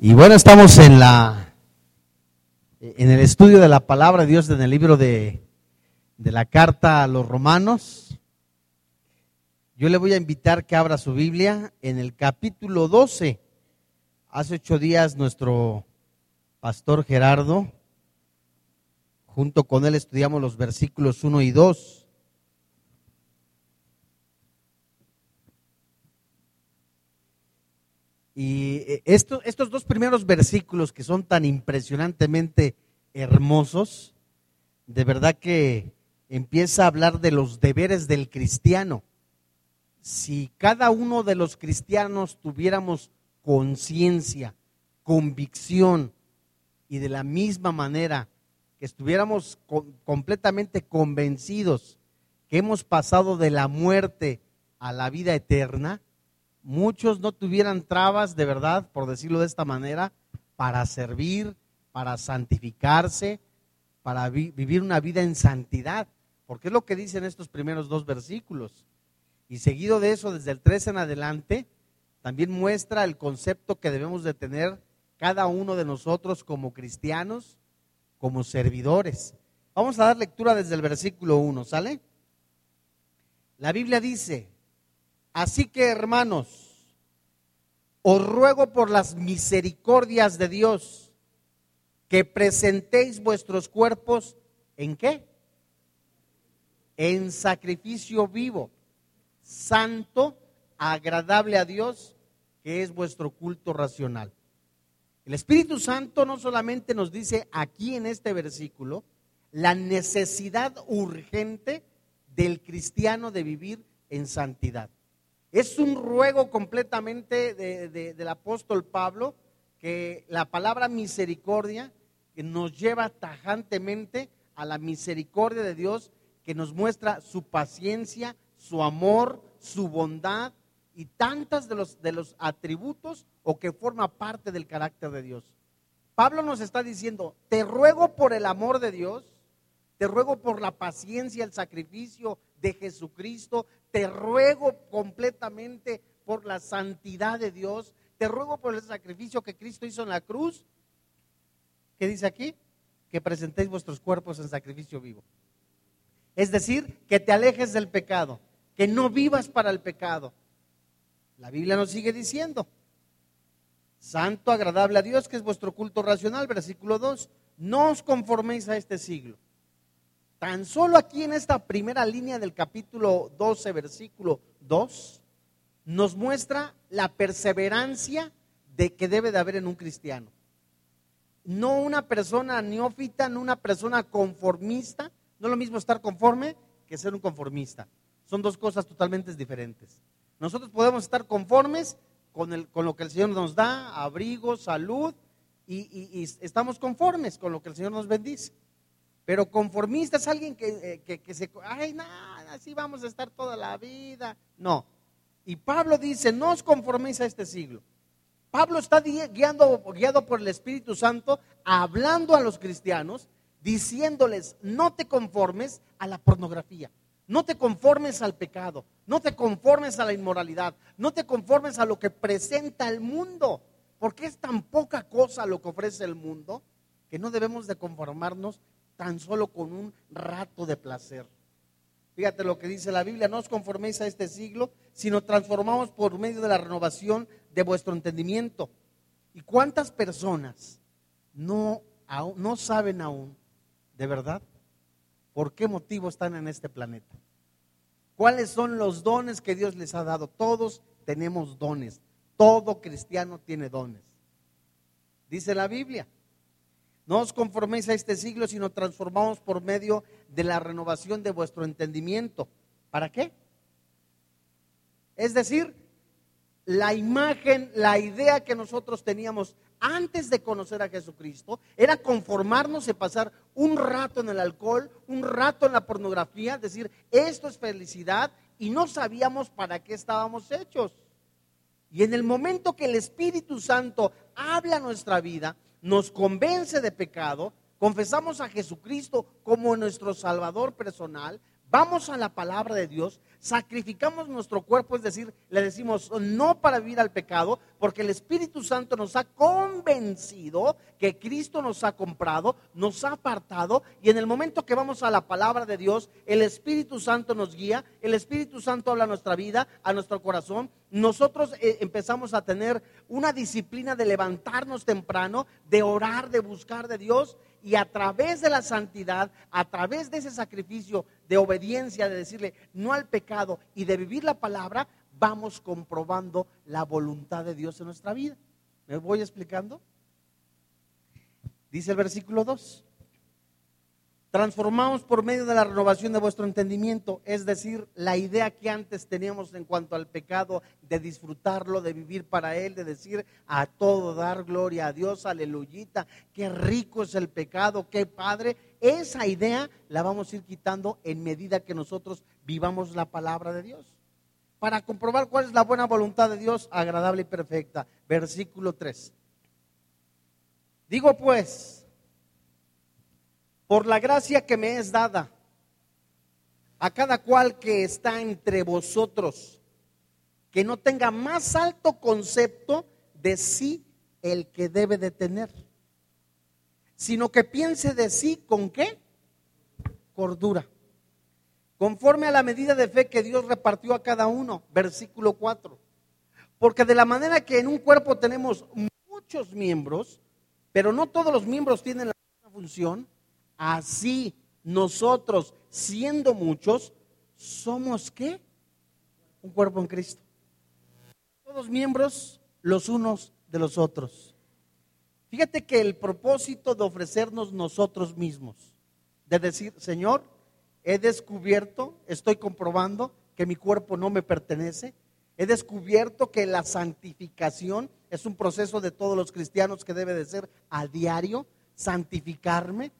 Y bueno, estamos en la en el estudio de la palabra de Dios en el libro de, de la carta a los romanos. Yo le voy a invitar que abra su Biblia en el capítulo 12. Hace ocho días nuestro pastor Gerardo, junto con él estudiamos los versículos 1 y 2. Y eh, estos, estos dos primeros versículos que son tan impresionantemente hermosos, de verdad que empieza a hablar de los deberes del cristiano. Si cada uno de los cristianos tuviéramos conciencia, convicción y de la misma manera que estuviéramos completamente convencidos que hemos pasado de la muerte a la vida eterna, muchos no tuvieran trabas de verdad, por decirlo de esta manera, para servir, para santificarse, para vivir una vida en santidad, porque es lo que dicen estos primeros dos versículos. Y seguido de eso, desde el 13 en adelante, también muestra el concepto que debemos de tener cada uno de nosotros como cristianos, como servidores. Vamos a dar lectura desde el versículo 1, ¿sale? La Biblia dice, Así que, hermanos, os ruego por las misericordias de Dios que presentéis vuestros cuerpos en qué? En sacrificio vivo, santo, agradable a Dios, que es vuestro culto racional. El Espíritu Santo no solamente nos dice aquí en este versículo la necesidad urgente del cristiano de vivir en santidad. Es un ruego completamente del apóstol Pablo que la palabra misericordia que nos lleva tajantemente a la misericordia de Dios que nos muestra su paciencia, su amor, su bondad y tantas de los, de los atributos o que forma parte del carácter de Dios. Pablo nos está diciendo, te ruego por el amor de Dios, te ruego por la paciencia, el sacrificio de Jesucristo, te ruego completamente por la santidad de Dios, te ruego por el sacrificio que Cristo hizo en la cruz. ¿Qué dice aquí? Que presentéis vuestros cuerpos en sacrificio vivo. Es decir, que te alejes del pecado, que no vivas para el pecado. La Biblia nos sigue diciendo, santo, agradable a Dios, que es vuestro culto racional, versículo 2, no os conforméis a este siglo Tan solo aquí en esta primera línea del capítulo 12, versículo 2, nos muestra la perseverancia de que debe de haber en un cristiano. No una persona neófita, no una persona conformista. No es lo mismo estar conforme que ser un conformista. Son dos cosas totalmente diferentes. Nosotros podemos estar conformes con, el, con lo que el Señor nos da, abrigo, salud, y estamos conformes con lo que el Señor nos bendice. Pero conformista es alguien que, eh, se, ay, nada, así vamos a estar toda la vida. No. Y Pablo dice, no os conforméis a este siglo. Pablo está guiando, guiado por el Espíritu Santo, hablando a los cristianos, diciéndoles, no te conformes a la pornografía, no te conformes al pecado, no te conformes a la inmoralidad, no te conformes a lo que presenta el mundo, porque es tan poca cosa lo que ofrece el mundo que no debemos de conformarnos tan solo con un rato de placer. Fíjate lo que dice la Biblia, no os conforméis a este siglo, sino transformamos por medio de la renovación de vuestro entendimiento. ¿Y cuántas personas no, no saben aún, de verdad, por qué motivo están en este planeta? ¿Cuáles son los dones que Dios les ha dado? Todos tenemos dones. Todo cristiano tiene dones. Dice la Biblia. No os conforméis a este siglo, sino transformamos por medio de la renovación de vuestro entendimiento. ¿Para qué? Es decir, la imagen, la idea que nosotros teníamos antes de conocer a Jesucristo era conformarnos y pasar un rato en el alcohol, un rato en la pornografía, decir, esto es felicidad y no sabíamos para qué estábamos hechos. Y en el momento que el Espíritu Santo habla nuestra vida, nos convence de pecado, confesamos a Jesucristo como nuestro Salvador personal, vamos a la palabra de Dios, Sacrificamos nuestro cuerpo, es decir, le decimos no para vivir al pecado, porque el Espíritu Santo nos ha convencido que Cristo nos ha comprado, nos ha apartado, y en el momento que vamos a la palabra de Dios, el Espíritu Santo nos guía, el Espíritu Santo habla a nuestra vida, a nuestro corazón, nosotros eh, empezamos a tener una disciplina de levantarnos temprano, de orar, de buscar de Dios y a través de la santidad, a través de ese sacrificio de obediencia, de decirle no al pecado y de vivir la palabra, vamos comprobando la voluntad de Dios en nuestra vida. ¿Me voy explicando? Dice el versículo 2 transformamos por medio de la renovación de vuestro entendimiento, es decir, la idea que antes teníamos en cuanto al pecado, de disfrutarlo, de vivir para Él, de decir a todo dar gloria a Dios, aleluyita, qué rico es el pecado, qué padre. Esa idea la vamos a ir quitando en medida que nosotros vivamos la palabra de Dios. Para comprobar cuál es la buena voluntad de Dios, agradable y perfecta. Versículo 3. Digo pues, por la gracia que me es dada a cada cual que está entre vosotros, que no tenga más alto concepto de sí el que debe de tener, sino que piense de sí con qué? Cordura. Conforme a la medida de fe que Dios repartió a cada uno, versículo 4. Porque de la manera que en un cuerpo tenemos muchos miembros, pero no todos los miembros tienen la misma función, Así nosotros, siendo muchos, somos qué? Un cuerpo en Cristo. Todos miembros los unos de los otros. Fíjate que el propósito de ofrecernos nosotros mismos, de decir, Señor, he descubierto, estoy comprobando que mi cuerpo no me pertenece, he descubierto que la santificación es un proceso de todos los cristianos que debe de ser a diario, santificarme,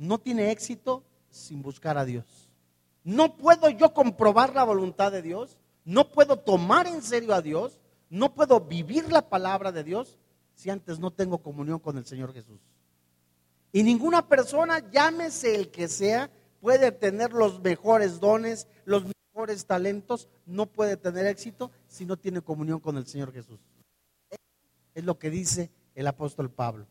no tiene éxito sin buscar a Dios. No puedo yo comprobar la voluntad de Dios, no puedo tomar en serio a Dios, no puedo vivir la palabra de Dios si antes no tengo comunión con el Señor Jesús. Y ninguna persona, llámese el que sea, puede tener los mejores dones, los mejores talentos, no puede tener éxito si no tiene comunión con el Señor Jesús. Es lo que dice el apóstol Pablo.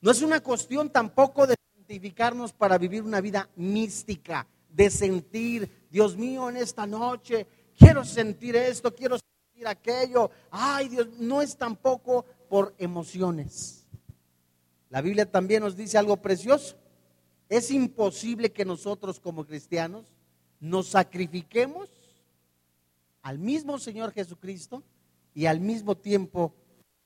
No es una cuestión tampoco de santificarnos para vivir una vida mística, de sentir, Dios mío, en esta noche quiero sentir esto, quiero sentir aquello. Ay, Dios, no es tampoco por emociones. La Biblia también nos dice algo precioso. Es imposible que nosotros como cristianos nos sacrifiquemos al mismo Señor Jesucristo y al mismo tiempo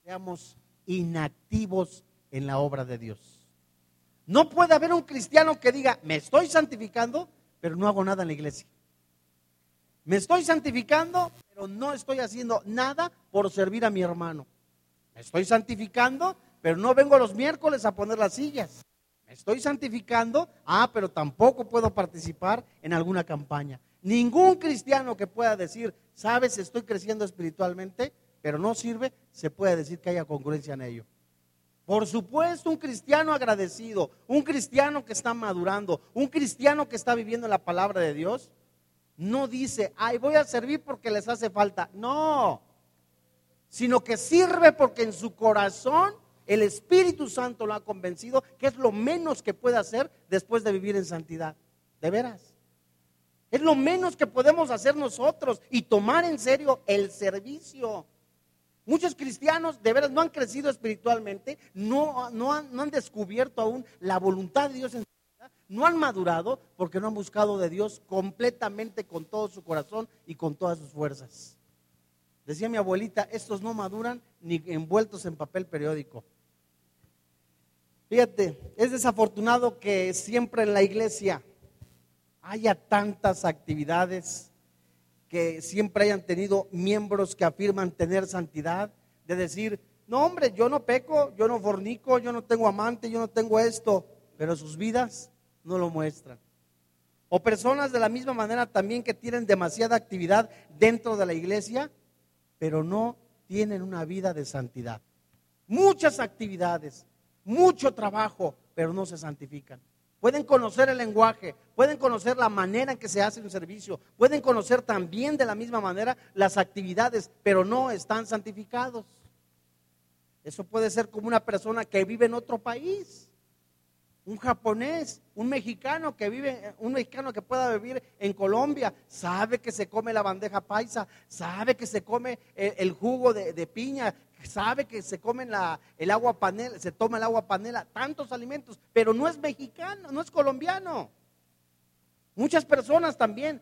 seamos inactivos en la obra de Dios. No puede haber un cristiano que diga, me estoy santificando, pero no hago nada en la iglesia. Me estoy santificando, pero no estoy haciendo nada por servir a mi hermano. Me estoy santificando, pero no vengo los miércoles a poner las sillas. Me estoy santificando, ah, pero tampoco puedo participar en alguna campaña. Ningún cristiano que pueda decir, sabes, estoy creciendo espiritualmente, pero no sirve, se puede decir que haya congruencia en ello. Por supuesto, un cristiano agradecido, un cristiano que está madurando, un cristiano que está viviendo la palabra de Dios, no dice, ay, voy a servir porque les hace falta. No, sino que sirve porque en su corazón el Espíritu Santo lo ha convencido que es lo menos que puede hacer después de vivir en santidad. De veras. Es lo menos que podemos hacer nosotros y tomar en serio el servicio. Muchos cristianos de veras no han crecido espiritualmente, no, no, han, descubierto aún la voluntad de Dios en su vida, no han madurado porque no han buscado de Dios completamente con todo su corazón y con todas sus fuerzas. Decía mi abuelita, estos no maduran ni envueltos en papel periódico. Fíjate, es desafortunado que siempre en la iglesia haya tantas actividades que siempre hayan tenido miembros que afirman tener santidad, de decir, no hombre, yo no peco, yo no fornico, yo no tengo amante, yo no tengo esto, pero sus vidas no lo muestran. O personas de la misma manera también que tienen demasiada actividad dentro de la iglesia, pero no tienen una vida de santidad. Muchas actividades, mucho trabajo, pero no se santifican. Pueden conocer el lenguaje, pueden conocer la manera en que se hace un servicio, pueden conocer también de la misma manera las actividades, pero no están santificados. Eso puede ser como una persona que vive en otro país, un japonés, un mexicano que vive, un mexicano que pueda vivir en Colombia, sabe que se come la bandeja paisa, sabe que se come el, jugo de, de, piña, sabe que se come el agua panela, se toma el agua panela, tantos alimentos, pero no es mexicano, no es colombiano. Muchas personas también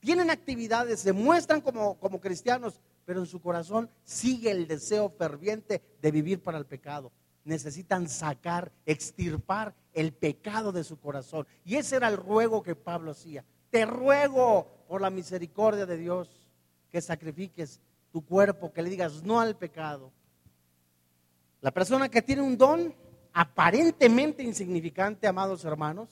tienen actividades, se muestran como, como cristianos, pero en su corazón sigue el deseo ferviente de vivir para el pecado. Necesitan sacar, extirpar el pecado de su corazón. Y ese era el ruego que Pablo hacía. Te ruego por la misericordia de Dios que sacrifiques tu cuerpo, que le digas no al pecado. La persona que tiene un don aparentemente insignificante, amados hermanos,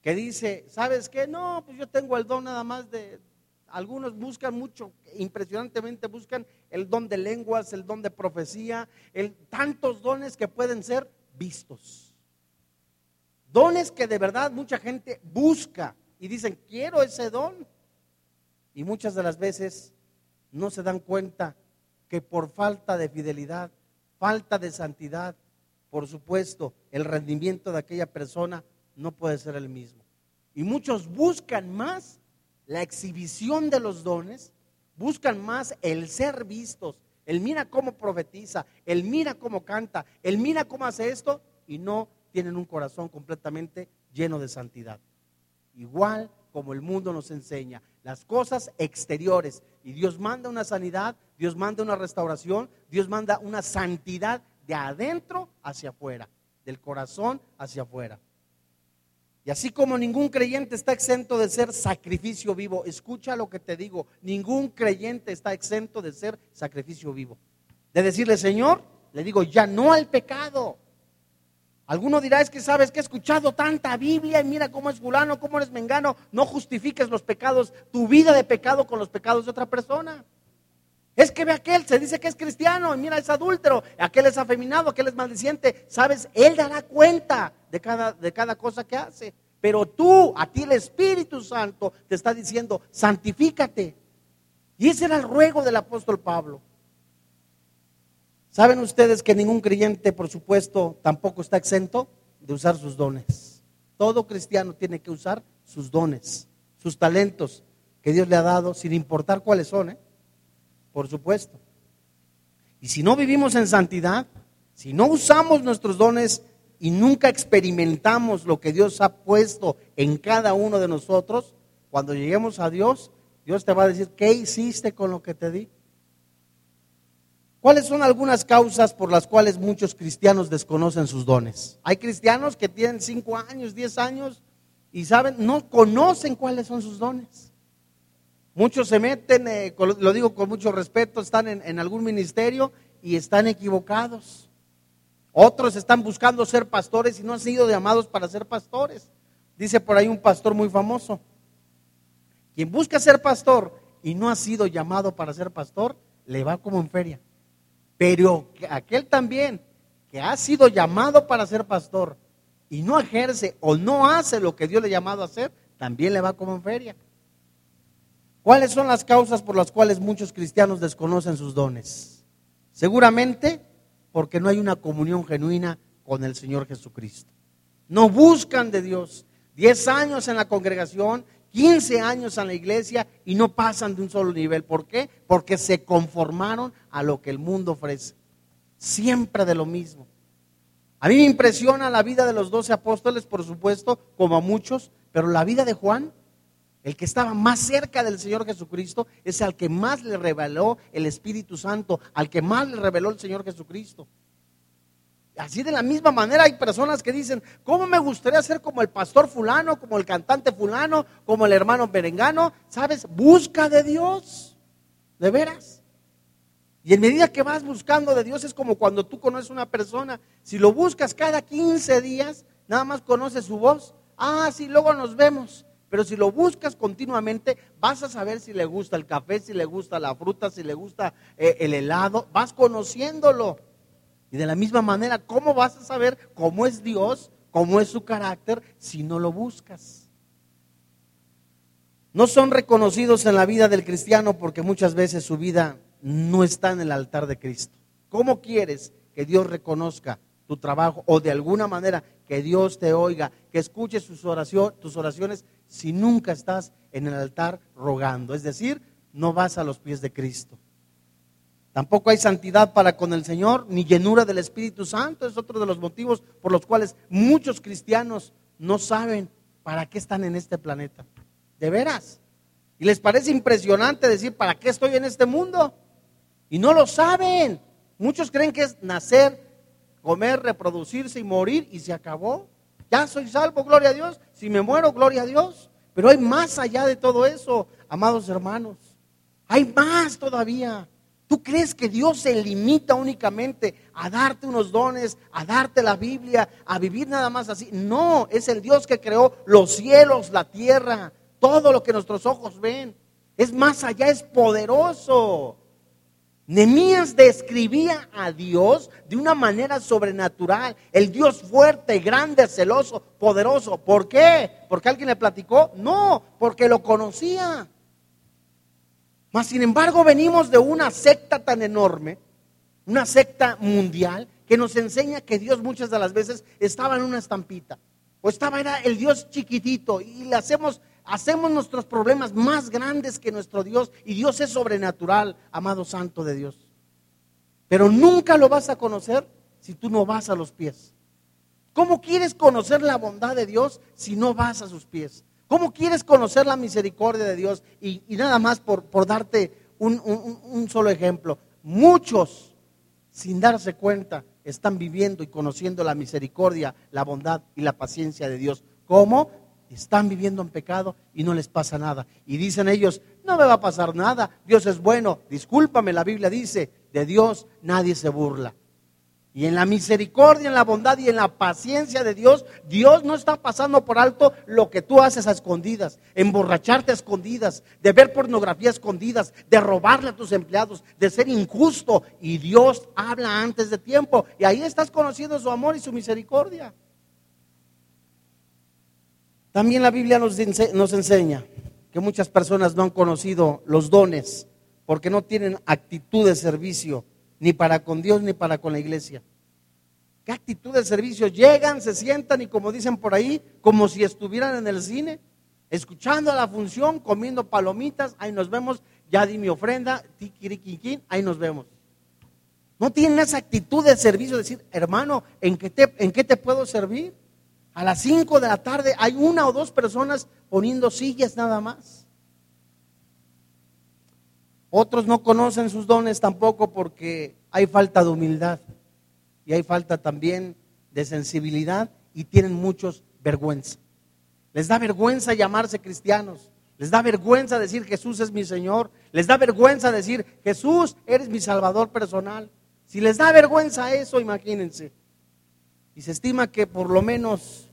que dice, ¿sabes qué? No, pues yo tengo el don nada más de... Algunos buscan mucho, impresionantemente buscan el don de lenguas, el don de profecía, el, tantos dones que pueden ser vistos. Dones que de verdad mucha gente busca y dicen, quiero ese don. Y muchas de las veces no se dan cuenta que por falta de fidelidad, falta de santidad, por supuesto, el rendimiento de aquella persona no puede ser el mismo. Y muchos buscan más la exhibición de los dones, buscan más el ser vistos, el mira cómo profetiza, el mira cómo canta, el mira cómo hace esto y no tienen un corazón completamente lleno de santidad. Igual como el mundo nos enseña, las cosas exteriores. Y Dios manda una sanidad, Dios manda una restauración, Dios manda una santidad de adentro hacia afuera, del corazón hacia afuera. Y así como ningún creyente está exento de ser sacrificio vivo, escucha lo que te digo, ningún creyente está exento de ser sacrificio vivo. De decirle, Señor, le digo, ya no al pecado. Alguno dirá, es que sabes que he escuchado tanta Biblia y mira cómo es fulano, cómo eres mengano, no justifiques los pecados, tu vida de pecado con los pecados de otra persona. Es que ve aquel, se dice que es cristiano, y mira, es adúltero, aquel es afeminado, aquel es maldiciente. Sabes, él dará cuenta de cada, de cada cosa que hace. Pero tú, a ti el Espíritu Santo te está diciendo, santifícate. Y ese era el ruego del apóstol Pablo. ¿Saben ustedes que ningún creyente, por supuesto, tampoco está exento de usar sus dones? Todo cristiano tiene que usar sus dones, sus talentos que Dios le ha dado, sin importar cuáles son. ¿eh? por supuesto. Y si no vivimos en santidad, si no usamos nuestros dones y nunca experimentamos lo que Dios ha puesto en cada uno de nosotros, cuando lleguemos a Dios, Dios te va a decir, ¿qué hiciste con lo que te di? ¿Cuáles son algunas causas por las cuales muchos cristianos desconocen sus dones? Hay cristianos que tienen 5 años, 10 años y saben, no conocen cuáles son sus dones. Muchos se meten, eh, lo digo con mucho respeto, están en, algún ministerio y están equivocados. Otros están buscando ser pastores y no han sido llamados para ser pastores. Dice por ahí un pastor muy famoso. Quien busca ser pastor y no ha sido llamado para ser pastor, le va como en feria. Pero aquel también que ha sido llamado para ser pastor y no ejerce o no hace lo que Dios le ha llamado a hacer, también le va como en feria. ¿Cuáles son las causas por las cuales muchos cristianos desconocen sus dones? Seguramente porque no hay una comunión genuina con el Señor Jesucristo. No buscan de Dios. Diez años en la congregación, 15 años en la iglesia y no pasan de un solo nivel. ¿Por qué? Porque se conformaron a lo que el mundo ofrece. Siempre de lo mismo. A mí me impresiona la vida de los doce apóstoles, por supuesto, como a muchos, pero la vida de Juan el que estaba más cerca del Señor Jesucristo es al que más le reveló el Espíritu Santo, al que más le reveló el Señor Jesucristo. Así de la misma manera hay personas que dicen, ¿cómo me gustaría ser como el pastor fulano, como el cantante fulano, como el hermano berengano? ¿Sabes? Busca de Dios, de veras. Y en medida que vas buscando de Dios es como cuando tú conoces una persona, si lo buscas cada 15 días, nada más conoces su voz, ah, sí, luego nos vemos. Pero si lo buscas continuamente, vas a saber si le gusta el café, si le gusta la fruta, si le gusta eh, el helado, vas conociéndolo. Y de la misma manera, ¿cómo vas a saber cómo es Dios cómo es su carácter si no lo buscas. No son reconocidos en la vida del cristiano porque muchas veces su vida no está en el altar de Cristo. ¿Cómo quieres que Dios reconozca tu trabajo o de alguna manera que Dios te oiga, que escuche sus oraciones, tus oraciones si nunca estás en el altar rogando? Es decir, no vas a los pies de Cristo. Tampoco hay santidad para con el Señor, ni llenura del Espíritu Santo. Es otro de los motivos por los cuales muchos cristianos no saben para qué están en este planeta. De veras. Y les parece impresionante decir, ¿para qué estoy en este mundo? Y no lo saben. Muchos creen que es nacer, comer, reproducirse y morir y se acabó. Ya soy salvo, gloria a Dios. Si me muero, gloria a Dios. Pero hay más allá de todo eso, amados hermanos. Hay más todavía. ¿Tú crees que Dios se limita únicamente a darte unos dones, a darte la Biblia, a vivir nada más así? No, es el Dios que creó los cielos, la tierra, todo lo que nuestros ojos ven. Es más allá, es poderoso. Nemías describía a Dios de una manera sobrenatural, el Dios fuerte, grande, celoso, poderoso. ¿Por qué? ¿Porque alguien le platicó? No, porque lo conocía. Mas, sin embargo, venimos de una secta tan enorme, una secta mundial, que nos enseña que Dios muchas de las veces estaba en una estampita, o estaba, era el Dios chiquitito, y le hacemos, hacemos nuestros problemas más grandes que nuestro Dios, y Dios es sobrenatural, amado santo de Dios. Pero nunca lo vas a conocer si tú no vas a los pies. ¿Cómo quieres conocer la bondad de Dios si no vas a sus pies? ¿Cómo quieres conocer la misericordia de Dios? Y, nada más por, darte un, solo ejemplo. Muchos, sin darse cuenta, están viviendo y conociendo la misericordia, la bondad y la paciencia de Dios. ¿Cómo? Están viviendo en pecado y no les pasa nada. Y dicen ellos, no me va a pasar nada, Dios es bueno. Discúlpame, la Biblia dice, de Dios nadie se burla. Y en la misericordia, en la bondad y en la paciencia de Dios, Dios no está pasando por alto lo que tú haces a escondidas, emborracharte a escondidas, de ver pornografía a escondidas, de robarle a tus empleados, de ser injusto. Y Dios habla antes de tiempo. Y ahí estás conociendo su amor y su misericordia. También la Biblia nos, nos enseña que muchas personas no han conocido los dones porque no tienen actitud de servicio ni para con Dios ni para con la iglesia. ¿Qué actitud de servicio? Llegan, se sientan y como dicen por ahí, como si estuvieran en el cine, escuchando la función, comiendo palomitas, ahí nos vemos, ya di mi ofrenda, tiquiriquiquín, ahí nos vemos. No tienen esa actitud de servicio, decir, hermano, ¿en qué te, en qué te puedo servir? A las 5 de la tarde hay una o dos personas poniendo sillas nada más. Otros no conocen sus dones tampoco porque hay falta de humildad y hay falta también de sensibilidad y tienen muchos vergüenza. Les da vergüenza llamarse cristianos. Les da vergüenza decir Jesús es mi Señor. Les da vergüenza decir Jesús eres mi Salvador personal. Si les da vergüenza eso, imagínense. Y se estima que por lo menos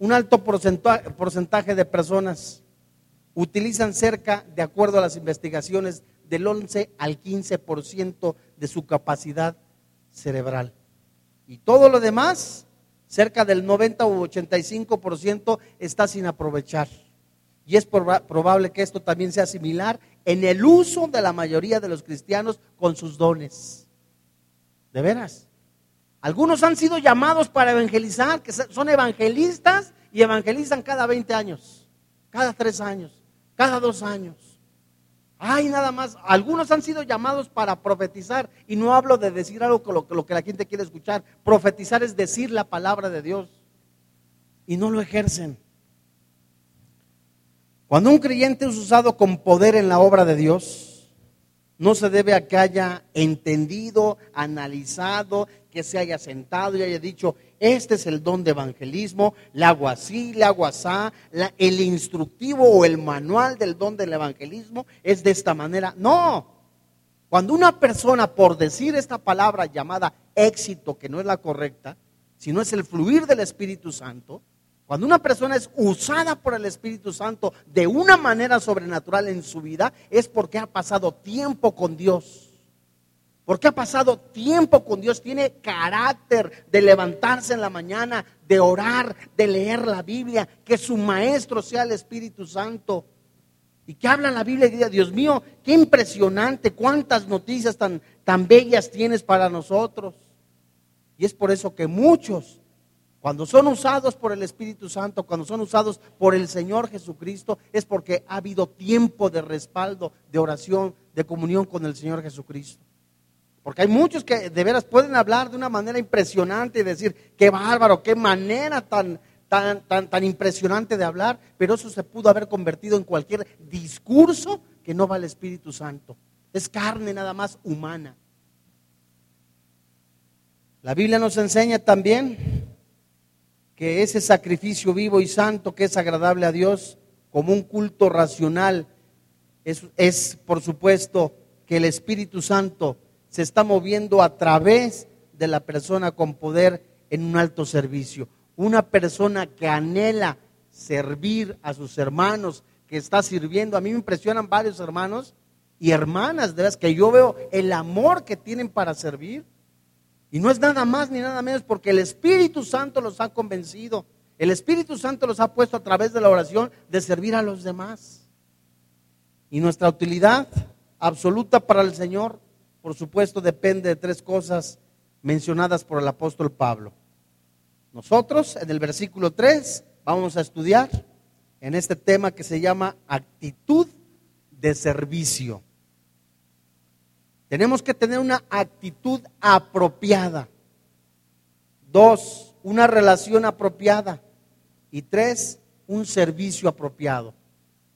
un alto porcentaje de personas utilizan cerca, de acuerdo a las investigaciones, del 11 al 15% de su capacidad cerebral. Y todo lo demás, cerca del 90 u 85% está sin aprovechar. Y es probable que esto también sea similar en el uso de la mayoría de los cristianos con sus dones. De veras. Algunos han sido llamados para evangelizar, que son evangelistas y evangelizan cada 20 años, cada 3 años cada dos años. Hay nada más, algunos han sido llamados para profetizar y no hablo de decir algo con lo, lo que la gente quiere escuchar. Profetizar es decir la palabra de Dios y no lo ejercen. Cuando un creyente es usado con poder en la obra de Dios, no se debe a que haya entendido, analizado, que se haya sentado y haya dicho, este es el don de evangelismo, le hago así, le hago así, el instructivo o el manual del don del evangelismo es de esta manera. No, cuando una persona, por decir esta palabra llamada éxito, que no es la correcta, sino es el fluir del Espíritu Santo, cuando una persona es usada por el Espíritu Santo de una manera sobrenatural en su vida, es porque ha pasado tiempo con Dios. Porque ha pasado tiempo con Dios, tiene carácter de levantarse en la mañana, de orar, de leer la Biblia, que su maestro sea el Espíritu Santo. Y que habla la Biblia y diga, Dios mío, qué impresionante, cuántas noticias tan, tan bellas tienes para nosotros. Y es por eso que muchos, cuando son usados por el Espíritu Santo, cuando son usados por el Señor Jesucristo, es porque ha habido tiempo de respaldo, de oración, de comunión con el Señor Jesucristo. Porque hay muchos que de veras pueden hablar de una manera impresionante y decir, qué bárbaro, qué manera tan, tan, tan, tan impresionante de hablar, pero eso se pudo haber convertido en cualquier discurso que no va al Espíritu Santo. Es carne nada más humana. La Biblia nos enseña también que ese sacrificio vivo y santo que es agradable a Dios como un culto racional es, es por supuesto que el Espíritu Santo se está moviendo a través de la persona con poder en un alto servicio. Una persona que anhela servir a sus hermanos, que está sirviendo. A mí me impresionan varios hermanos y hermanas, de las que yo veo el amor que tienen para servir. Y no es nada más ni nada menos porque el Espíritu Santo los ha convencido. El Espíritu Santo los ha puesto a través de la oración de servir a los demás. Y nuestra utilidad absoluta para el Señor por supuesto, depende de tres cosas mencionadas por el apóstol Pablo. Nosotros, en el versículo 3, vamos a estudiar en este tema que se llama actitud de servicio. Tenemos que tener una actitud apropiada. Dos, una relación apropiada. Y tres, un servicio apropiado.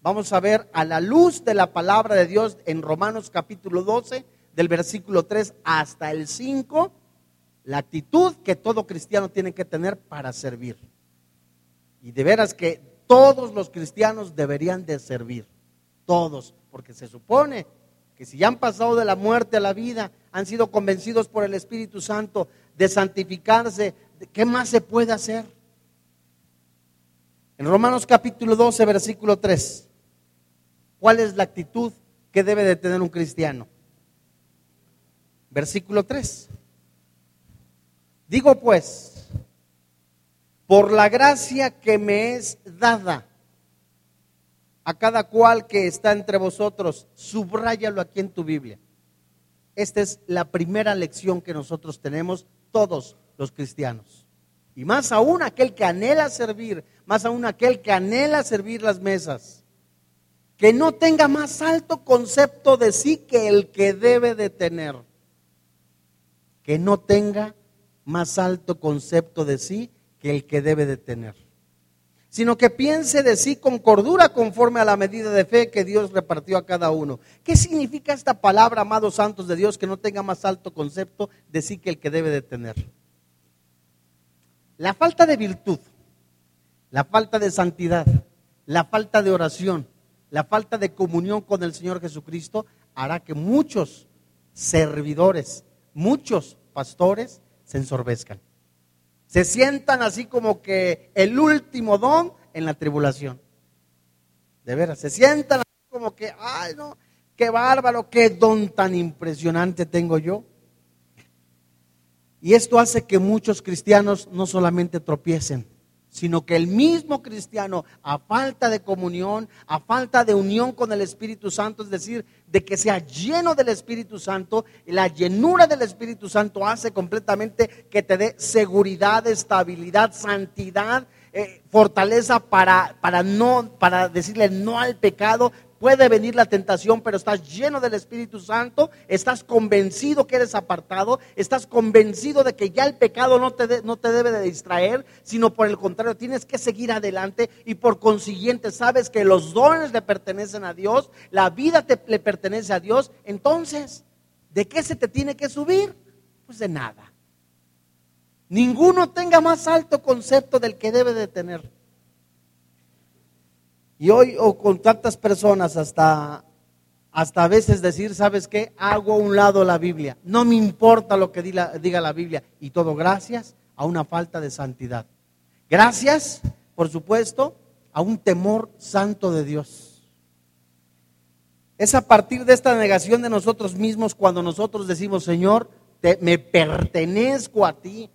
Vamos a ver a la luz de la palabra de Dios en Romanos capítulo 12 del versículo 3 hasta el 5, la actitud que todo cristiano tiene que tener para servir. Y de veras que todos los cristianos deberían de servir, todos, porque se supone que si ya han pasado de la muerte a la vida, han sido convencidos por el Espíritu Santo de santificarse, ¿qué más se puede hacer? En Romanos capítulo 12, versículo 3, ¿cuál es la actitud que debe de tener un cristiano? Versículo 3. Digo pues, por la gracia que me es dada a cada cual que está entre vosotros, subráyalo aquí en tu Biblia. Esta es la primera lección que nosotros tenemos todos los cristianos. Y más aún aquel que anhela servir, más aún aquel que anhela servir las mesas, que no tenga más alto concepto de sí que el que debe de tener que no tenga más alto concepto de sí que el que debe de tener, sino que piense de sí con cordura conforme a la medida de fe que Dios repartió a cada uno. ¿Qué significa esta palabra, amados santos de Dios, que no tenga más alto concepto de sí que el que debe de tener? La falta de virtud, la falta de santidad, la falta de oración, la falta de comunión con el Señor Jesucristo hará que muchos servidores muchos pastores se ensorbezcan. Se sientan así como que el último don en la tribulación. De veras, se sientan así como que, ay no, qué bárbaro, qué don tan impresionante tengo yo. Y esto hace que muchos cristianos no solamente tropiecen, sino que el mismo cristiano, a falta de comunión, a falta de unión con el Espíritu Santo, es decir, de que sea lleno del Espíritu Santo, la llenura del Espíritu Santo hace completamente que te dé seguridad, estabilidad, santidad, eh, fortaleza para, para, no, para decirle no al pecado, puede venir la tentación, pero estás lleno del Espíritu Santo, estás convencido que eres apartado, estás convencido de que ya el pecado no te, no te debe de distraer, sino por el contrario, tienes que seguir adelante y por consiguiente sabes que los dones le pertenecen a Dios, la vida te, le pertenece a Dios, entonces, ¿de qué se te tiene que subir? Pues de nada. Ninguno tenga más alto concepto del que debe de tener. Y hoy o con tantas personas hasta, hasta a veces decir, ¿sabes qué? Hago a un lado la Biblia. No me importa lo que diga, diga la Biblia. Y todo gracias a una falta de santidad. Gracias, por supuesto, a un temor santo de Dios. Es a partir de esta negación de nosotros mismos cuando nosotros decimos, Señor, me pertenezco a ti,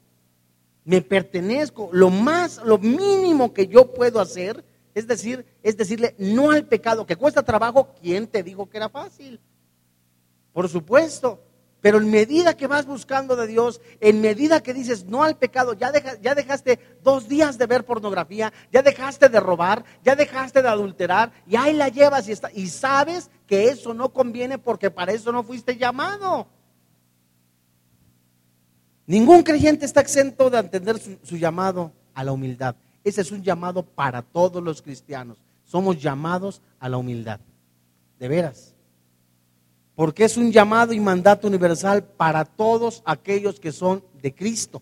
me pertenezco. Lo más, lo mínimo que yo puedo hacer es decir, es decirle no al pecado que cuesta trabajo. ¿Quién te dijo que era fácil? Por supuesto. Pero en medida que vas buscando de Dios, en medida que dices no al pecado, ya, ya dejaste dos días de ver pornografía, ya dejaste de robar, ya dejaste de adulterar, y ahí la llevas y, está, y sabes que eso no conviene porque para eso no fuiste llamado. Ningún creyente está exento de entender su llamado a la humildad. Ese es un llamado para todos los cristianos. Somos llamados a la humildad. De veras porque es un llamado y mandato universal para todos aquellos que son de Cristo.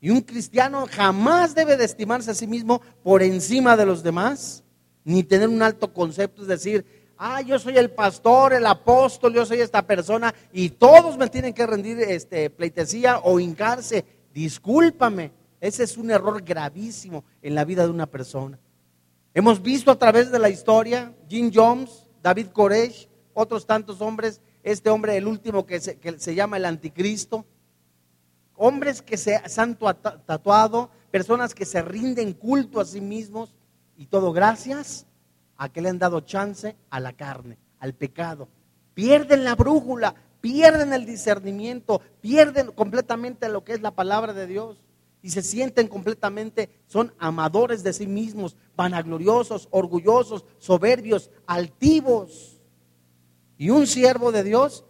Y un cristiano jamás debe de estimarse a sí mismo por encima de los demás, ni tener un alto concepto, es decir, ah, yo soy el pastor, el apóstol, yo soy esta persona y todos me tienen que rendir este, pleitesía o hincarse. Discúlpame, ese es un error gravísimo en la vida de una persona. Hemos visto a través de la historia, Jim Jones, David Koresh, otros tantos hombres, este hombre, el último que se, llama el anticristo, hombres que se, han tatuado, personas que se rinden culto a sí mismos y todo gracias a que le han dado chance a la carne, al pecado. Pierden la brújula, pierden el discernimiento, pierden completamente lo que es la palabra de Dios y se sienten completamente, son amadores de sí mismos, vanagloriosos, orgullosos, soberbios, altivos. Y un siervo de Dios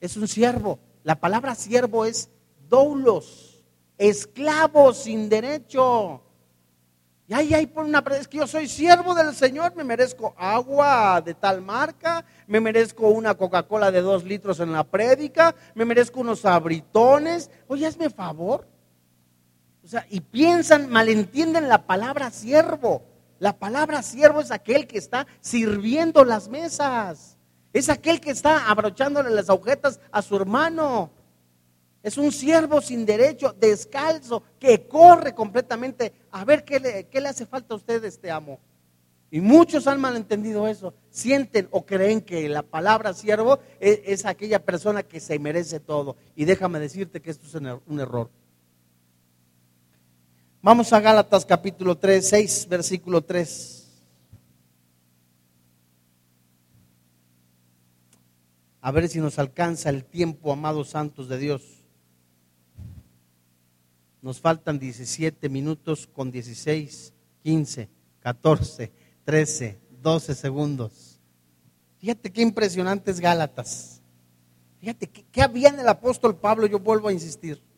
es un siervo. La palabra siervo es doulos, esclavo sin derecho. Y ahí hay por una es que yo soy siervo del Señor, me merezco agua de tal marca, me merezco una Coca-Cola de dos litros en la prédica, me merezco unos abritones. Oye, hazme favor. Sea, y piensan, malentienden la palabra siervo. La palabra siervo es aquel que está sirviendo las mesas. Es aquel que está abrochándole las agujetas a su hermano. Es un siervo sin derecho, descalzo, que corre completamente. A ver qué le, qué le hace falta a usted, este amo. Y muchos han malentendido eso. Sienten o creen que la palabra siervo es, es, aquella persona que se merece todo. Y déjame decirte que esto es un error. Vamos a Gálatas capítulo 3, 6, versículo 3. A ver si nos alcanza el tiempo, amados santos de Dios. Nos faltan 17 minutos con 16, 15, 14, 13, 12 segundos. Fíjate qué impresionantes Gálatas. Fíjate qué, había en el apóstol Pablo, yo vuelvo a insistir.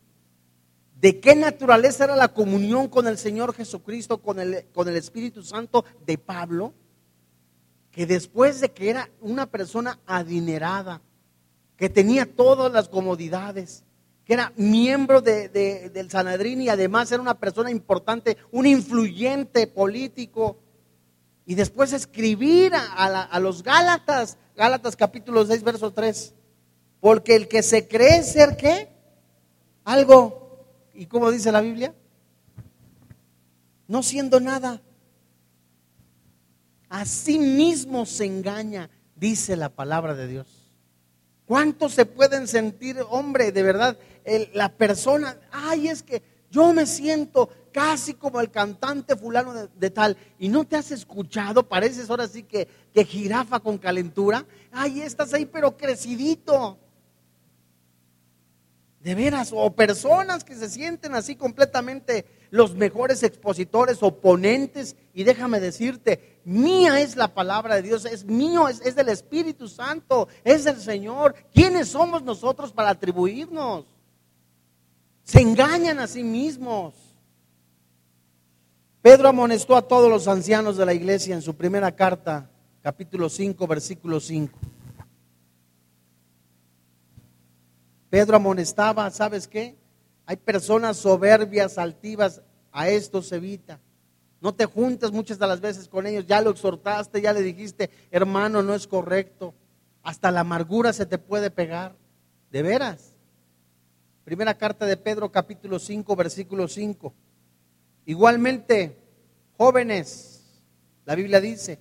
¿De qué naturaleza era la comunión con el Señor Jesucristo, con el, con el Espíritu Santo de Pablo? que después de que era una persona adinerada, que tenía todas las comodidades, que era miembro del Sanedrín y además era una persona importante, un influyente político, y después escribir a, a los Gálatas, Gálatas capítulo 6, verso 3, porque el que se cree ser qué? Algo, ¿y cómo dice la Biblia? No siendo nada a sí mismo se engaña, dice la palabra de Dios. ¿Cuántos se pueden sentir, hombre, de verdad, la persona, ay, es que yo me siento casi como el cantante fulano de, tal, y no te has escuchado, pareces ahora sí que, que jirafa con calentura, ay, estás ahí pero crecidito. De veras, o personas que se sienten así completamente los mejores expositores, oponentes, y déjame decirte, mía es la palabra de Dios, es mío, es, es del Espíritu Santo, es del Señor. ¿Quiénes somos nosotros para atribuirnos? Se engañan a sí mismos. Pedro amonestó a todos los ancianos de la iglesia en su primera carta, capítulo 5, versículo 5. Pedro amonestaba, ¿sabes qué? Hay personas soberbias, altivas, a esto se evita. No te juntes muchas de las veces con ellos, ya lo exhortaste, ya le dijiste, hermano, no es correcto. Hasta la amargura se te puede pegar. De veras. Primera carta de Pedro, capítulo 5, versículo 5. Igualmente, jóvenes, la Biblia dice,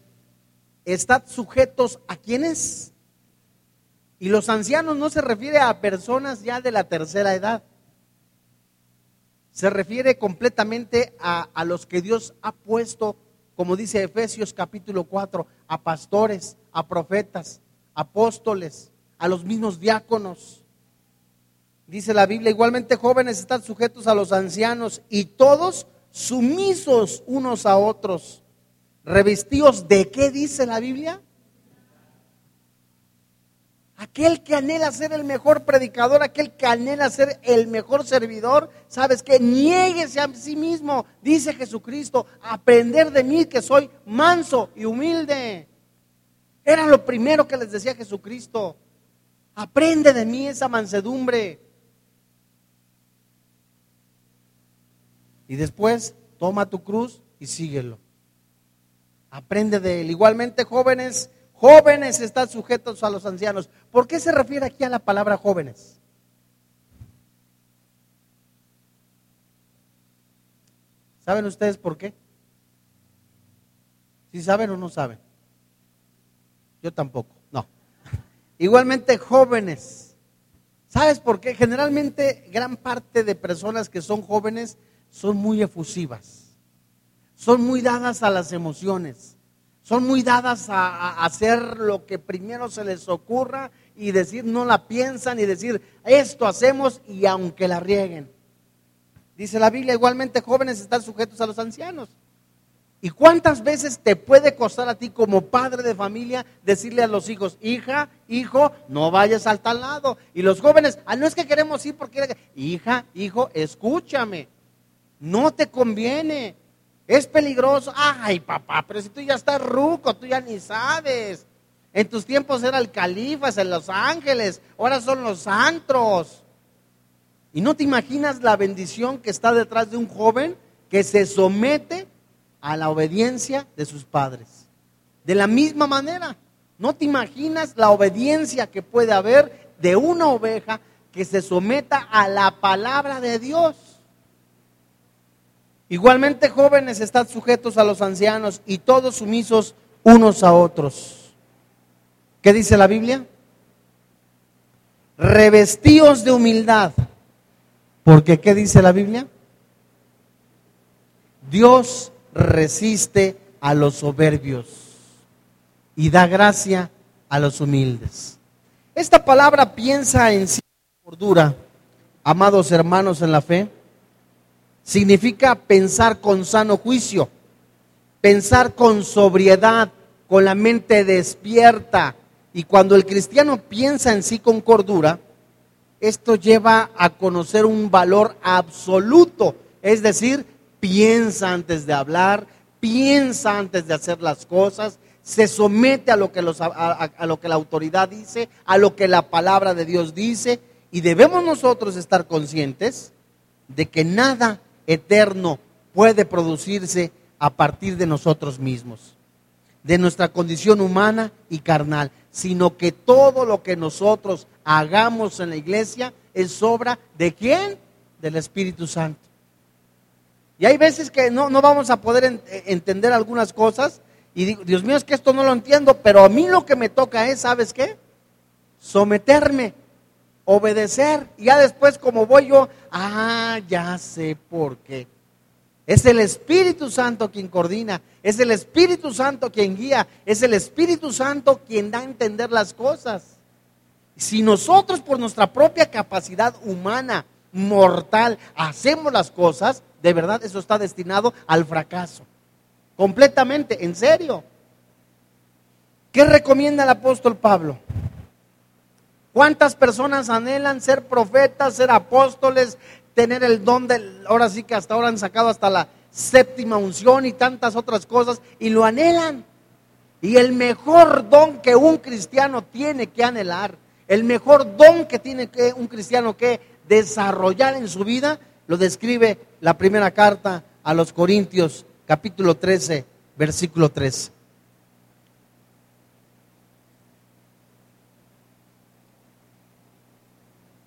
estad sujetos a quienes. Y los ancianos no se refiere a personas ya de la tercera edad. Se refiere completamente a, a los que Dios ha puesto, como dice Efesios capítulo 4, a pastores, a profetas, apóstoles, a los mismos diáconos. Dice la Biblia, igualmente jóvenes están sujetos a los ancianos y todos sumisos unos a otros. ¿Revestidos de qué dice la Biblia? Aquel que anhela ser el mejor predicador, aquel que anhela ser el mejor servidor, sabes que niéguese a sí mismo, dice Jesucristo, aprender de mí que soy manso y humilde. Era lo primero que les decía Jesucristo. Aprende de mí esa mansedumbre. Y después toma tu cruz y síguelo. Aprende de él. Igualmente, jóvenes, jóvenes están sujetos a los ancianos. ¿Por qué se refiere aquí a la palabra jóvenes? ¿Saben ustedes por qué? ¿Si saben o no saben? Yo tampoco, no. Igualmente jóvenes. ¿Sabes por qué? Generalmente gran parte de personas que son jóvenes son muy efusivas. Son muy dadas a las emociones. Son muy dadas a, hacer lo que primero se les ocurra y decir no la piensan y decir esto hacemos y aunque la rieguen. Dice la Biblia, igualmente jóvenes están sujetos a los ancianos. ¿Y cuántas veces te puede costar a ti como padre de familia decirle a los hijos, hija, hijo, no vayas al tal lado? Y los jóvenes, ah, no es que queremos ir porque, hija, hijo, escúchame, no te conviene, es peligroso. Ay, papá, pero si tú ya estás ruco, tú ya ni sabes. En tus tiempos era el califas en Los Ángeles, ahora son los antros. Y no te imaginas la bendición que está detrás de un joven que se somete a la obediencia de sus padres. De la misma manera, no te imaginas la obediencia que puede haber de una oveja que se someta a la palabra de Dios. Igualmente jóvenes están sujetos a los ancianos y todos sumisos unos a otros. ¿Qué dice la Biblia? Revestíos de humildad. Porque ¿qué dice la Biblia? Dios resiste a los soberbios y da gracia a los humildes. Esta palabra piensa en sí cordura, amados hermanos en la fe, significa pensar con sano juicio, pensar con sobriedad, con la mente despierta. Y cuando el cristiano piensa en sí con cordura, esto lleva a conocer un valor absoluto, es decir, piensa antes de hablar, piensa antes de hacer las cosas, se somete a lo, que a, lo que la autoridad dice, a lo que la palabra de Dios dice, y debemos nosotros estar conscientes de que nada eterno puede producirse a partir de nosotros mismos, de nuestra condición humana y carnal, sino que todo lo que nosotros hagamos en la iglesia es obra de quién? Del Espíritu Santo. Y hay veces que no, vamos a poder eh, entender algunas cosas y Dios mío, es que esto no lo entiendo, pero a mí lo que me toca es, ¿sabes qué? Someterme, obedecer. Ya después como voy yo, ah, ya sé por qué. Es el Espíritu Santo quien coordina, es el Espíritu Santo quien guía, es el Espíritu Santo quien da a entender las cosas. Si nosotros por nuestra propia capacidad humana, mortal, hacemos las cosas, de verdad eso está destinado al fracaso. Completamente, en serio. ¿Qué recomienda el apóstol Pablo? ¿Cuántas personas anhelan ser profetas, ser apóstoles, tener el don del, ahora sí que hasta ahora han sacado hasta la séptima unción y tantas otras cosas y lo anhelan? Y el mejor don que un cristiano tiene que anhelar, el mejor don que tiene que un cristiano que desarrollar en su vida lo describe la primera carta a los Corintios, capítulo 13, versículo 3.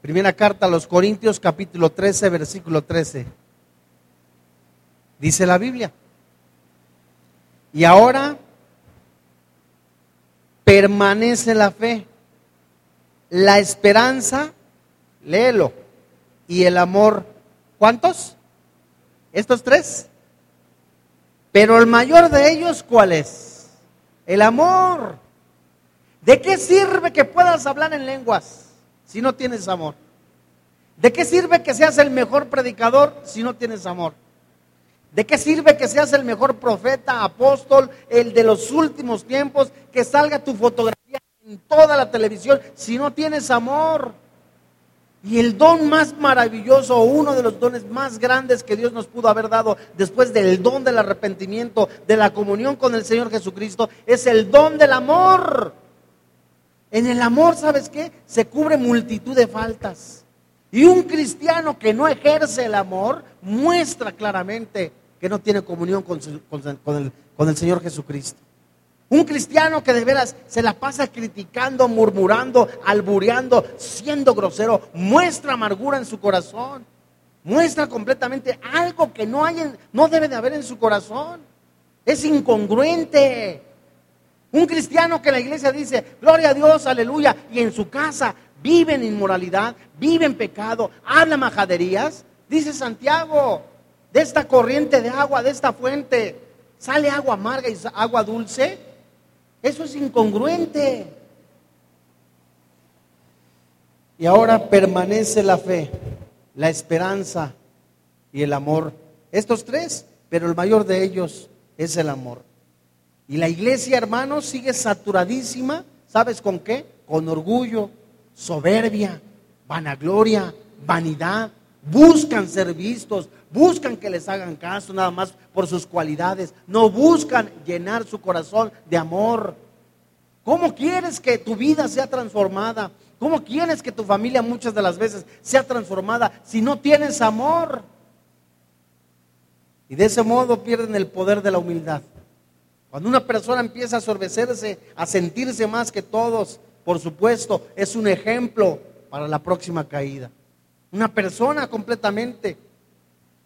Primera carta a los Corintios, capítulo 13, versículo 13. Dice la Biblia. Y ahora, permanece la fe, la esperanza, léelo, y el amor. ¿Cuántos? ¿Estos tres? Pero el mayor de ellos, ¿cuál es? El amor. ¿De qué sirve que puedas hablar en lenguas si no tienes amor? ¿De qué sirve que seas el mejor predicador si no tienes amor? ¿De qué sirve que seas el mejor profeta, apóstol, el de los últimos tiempos, que salga tu fotografía en toda la televisión si no tienes amor? Y el don más maravilloso, uno de los dones más grandes que Dios nos pudo haber dado después del don del arrepentimiento, de la comunión con el Señor Jesucristo, es el don del amor. En el amor, ¿sabes qué? Se cubre multitud de faltas. Y un cristiano que no ejerce el amor muestra claramente que no tiene comunión con, el, Señor Jesucristo. Un cristiano que de veras se la pasa criticando, murmurando, albureando, siendo grosero, muestra amargura en su corazón. Muestra completamente algo que no, hay no debe de haber en su corazón. Es incongruente. Un cristiano que la iglesia dice, gloria a Dios, aleluya, y en su casa vive en inmoralidad, vive en pecado, habla majaderías, dice Santiago, de esta corriente de agua, de esta fuente, sale agua amarga y agua dulce. Eso es incongruente. Y ahora permanece la fe, la esperanza y el amor. Estos tres, pero el mayor de ellos es el amor. Y la iglesia, hermanos, sigue saturadísima. ¿Sabes con qué? Con orgullo, soberbia, vanagloria, vanidad. Buscan ser vistos, buscan que les hagan caso nada más por sus cualidades. No buscan llenar su corazón de amor. ¿Cómo quieres que tu vida sea transformada? ¿Cómo quieres que tu familia muchas de las veces sea transformada si no tienes amor? Y de ese modo pierden el poder de la humildad. Cuando una persona empieza a sorbecerse, a sentirse más que todos, por supuesto, es un ejemplo para la próxima caída. Una persona completamente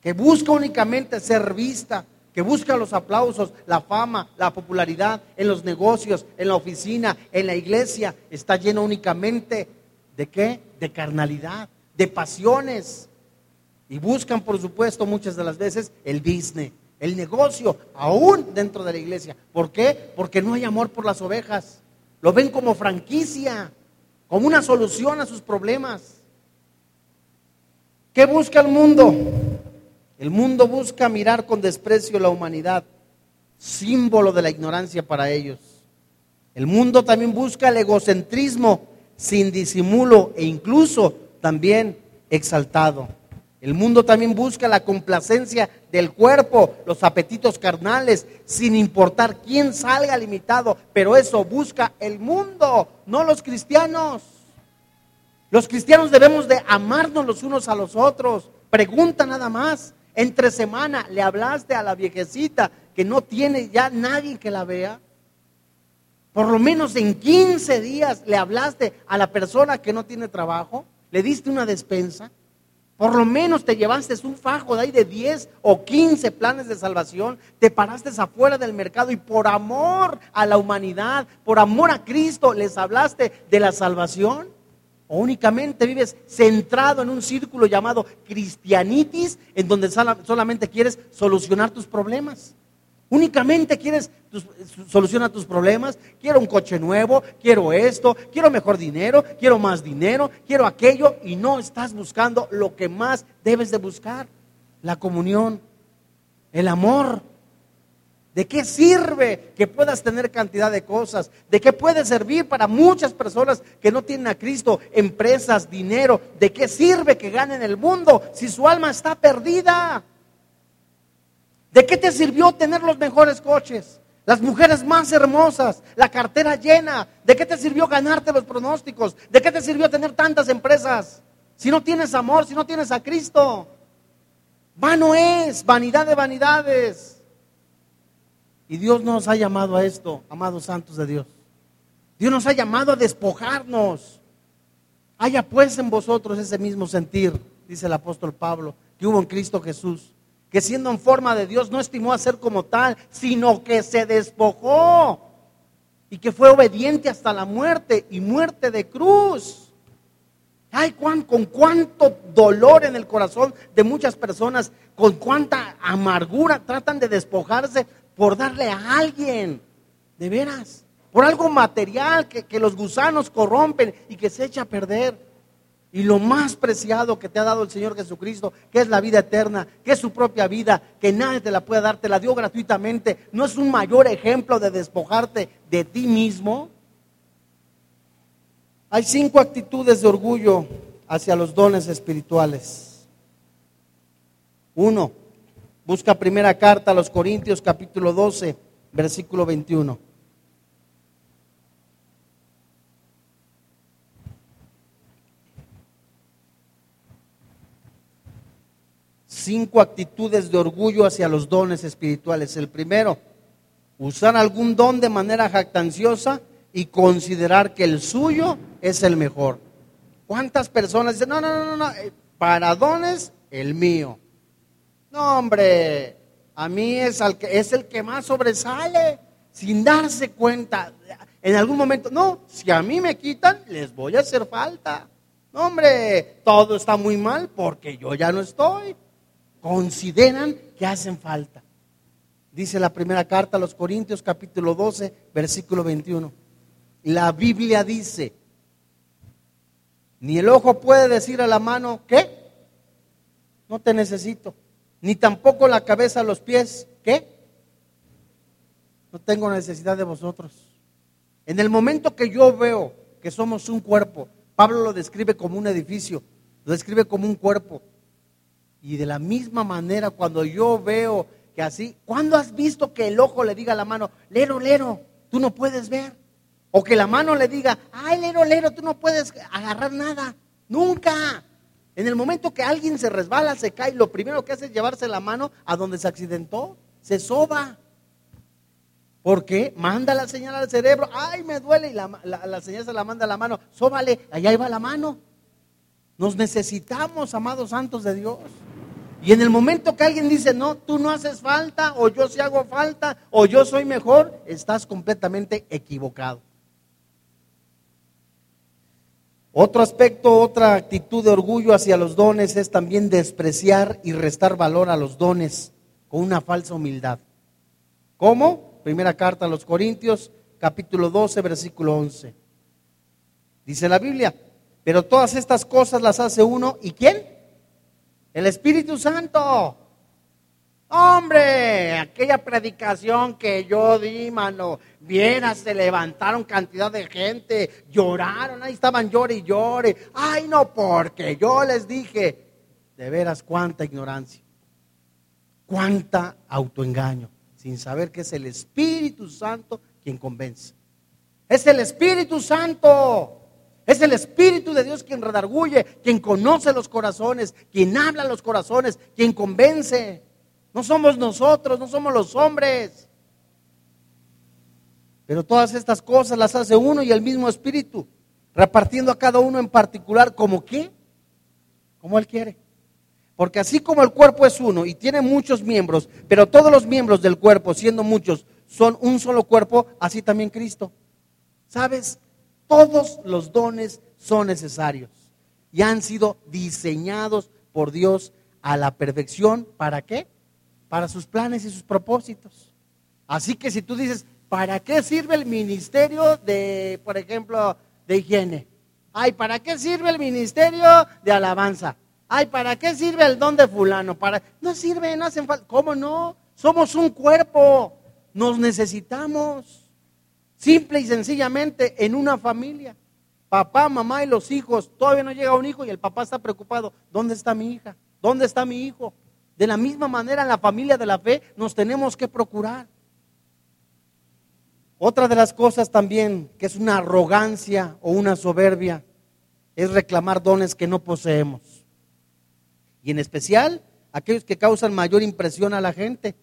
que busca únicamente ser vista, que busca los aplausos, la fama, la popularidad en los negocios, en la oficina, en la iglesia, está lleno únicamente de qué? De carnalidad, de pasiones. Y buscan, por supuesto, muchas de las veces el business, el negocio, aún dentro de la iglesia. ¿Por qué? Porque no hay amor por las ovejas. Lo ven como franquicia, como una solución a sus problemas. ¿Qué busca el mundo? El mundo busca mirar con desprecio la humanidad, símbolo de la ignorancia para ellos. El mundo también busca el egocentrismo sin disimulo e incluso también exaltado. El mundo también busca la complacencia del cuerpo, los apetitos carnales, sin importar quién salga limitado, pero eso busca el mundo, no los cristianos. Los cristianos debemos de amarnos los unos a los otros. Pregunta nada más, entre semana le hablaste a la viejecita que no tiene ya nadie que la vea. Por lo menos en 15 días le hablaste a la persona que no tiene trabajo, le diste una despensa. Por lo menos te llevaste un fajo de ahí de 10 o 15 planes de salvación, te paraste afuera del mercado y por amor a la humanidad, por amor a Cristo, les hablaste de la salvación. O únicamente vives centrado en un círculo llamado cristianitis, en donde solamente quieres solucionar tus problemas. Únicamente quieres solucionar tus problemas. Quiero un coche nuevo, quiero esto, quiero mejor dinero, quiero más dinero, quiero aquello y no estás buscando lo que más debes de buscar, la comunión, el amor. ¿De qué sirve que puedas tener cantidad de cosas? ¿De qué puede servir para muchas personas que no tienen a Cristo, empresas, dinero? ¿De qué sirve que ganen el mundo si su alma está perdida? ¿De qué te sirvió tener los mejores coches? Las mujeres más hermosas, la cartera llena. ¿De qué te sirvió ganarte los pronósticos? ¿De qué te sirvió tener tantas empresas? Si no tienes amor, si no tienes a Cristo. Vano es, vanidad de vanidades. Y Dios nos ha llamado a esto, amados santos de Dios. Dios nos ha llamado a despojarnos. Haya pues en vosotros ese mismo sentir, dice el apóstol Pablo, que hubo en Cristo Jesús que siendo en forma de Dios no estimó a ser como tal, sino que se despojó. y que fue obediente hasta la muerte y muerte de cruz. Ay, con cuánto dolor en el corazón de muchas personas, con cuánta amargura tratan de despojarse por darle a alguien, de veras, por algo material que, que los gusanos corrompen y que se echa a perder. Y lo más preciado que te ha dado el Señor Jesucristo, que es la vida eterna, que es su propia vida, que nadie te la puede dar, te la dio gratuitamente, ¿no es un mayor ejemplo de despojarte de ti mismo? Hay cinco actitudes de orgullo hacia los dones espirituales. Uno, busca primera carta a los Corintios capítulo 12, versículo 21. Cinco actitudes de orgullo hacia los dones espirituales. El primero, usar algún don de manera jactanciosa y considerar que el suyo es el mejor. ¿Cuántas personas dicen, no, no, no, no, eh, para dones, el mío? No, hombre, a mí es, el que, es el que más sobresale, sin darse cuenta. En algún momento, no, si a mí me quitan, les voy a hacer falta. No, hombre, todo está muy mal porque yo ya no estoy consideran que hacen falta. Dice la primera carta a los Corintios capítulo 12, versículo 21. La Biblia dice, ni el ojo puede decir a la mano, ¿qué? No te necesito. Ni tampoco la cabeza a los pies, ¿qué? No tengo necesidad de vosotros. En el momento que yo veo que somos un cuerpo, Pablo lo describe como un edificio, lo describe como un cuerpo. Y de la misma manera, cuando yo veo que así, ¿cuándo has visto que el ojo le diga a la mano, lero, lero, tú no puedes ver? O que la mano le diga, ay, lero, lero, tú no puedes agarrar nada. Nunca. En el momento que alguien se resbala, se cae, lo primero que hace es llevarse la mano a donde se accidentó, se soba. ¿Por qué? Manda la señal al cerebro, ay, me duele, y la, señal se la manda a la mano, sóbale, allá va la mano. Nos necesitamos, amados santos de Dios. Y en el momento que alguien dice, no, tú no haces falta, o yo sí hago falta, o yo soy mejor, estás completamente equivocado. Otro aspecto, otra actitud de orgullo hacia los dones es también despreciar y restar valor a los dones con una falsa humildad. ¿Cómo? Primera carta a los Corintios, capítulo 12, versículo 11. Dice la Biblia, pero todas estas cosas las hace uno, ¿y quién? El Espíritu Santo. Hombre, aquella predicación que yo di, mano, vieras, se levantaron cantidad de gente, lloraron, ahí estaban llore y llore. Ay, no, porque yo les dije, de veras, cuánta ignorancia, cuánta autoengaño, sin saber que es el Espíritu Santo quien convence. Es el Espíritu Santo. Es el Espíritu de Dios quien redarguye, quien conoce los corazones, quien habla los corazones, quien convence. No somos nosotros, no somos los hombres. Pero todas estas cosas las hace uno y el mismo Espíritu, repartiendo a cada uno en particular como qué, como Él quiere. Porque así como el cuerpo es uno y tiene muchos miembros, pero todos los miembros del cuerpo, siendo muchos, son un solo cuerpo, así también Cristo. ¿Sabes? Todos los dones son necesarios y han sido diseñados por Dios a la perfección. ¿Para qué? Para sus planes y sus propósitos. Así que si tú dices, ¿para qué sirve el ministerio de, por ejemplo, de higiene? Ay, ¿para qué sirve el ministerio de alabanza? Ay, ¿para qué sirve el don de fulano? Para... No sirve, no hacen falta. ¿Cómo no? Somos un cuerpo. Nos necesitamos. Simple y sencillamente en una familia. Papá, mamá y los hijos. Todavía no llega un hijo y el papá está preocupado. ¿Dónde está mi hija? ¿Dónde está mi hijo? De la misma manera en la familia de la fe nos tenemos que procurar. Otra de las cosas también que es una arrogancia o una soberbia es reclamar dones que no poseemos. Y en especial aquellos que causan mayor impresión a la gente.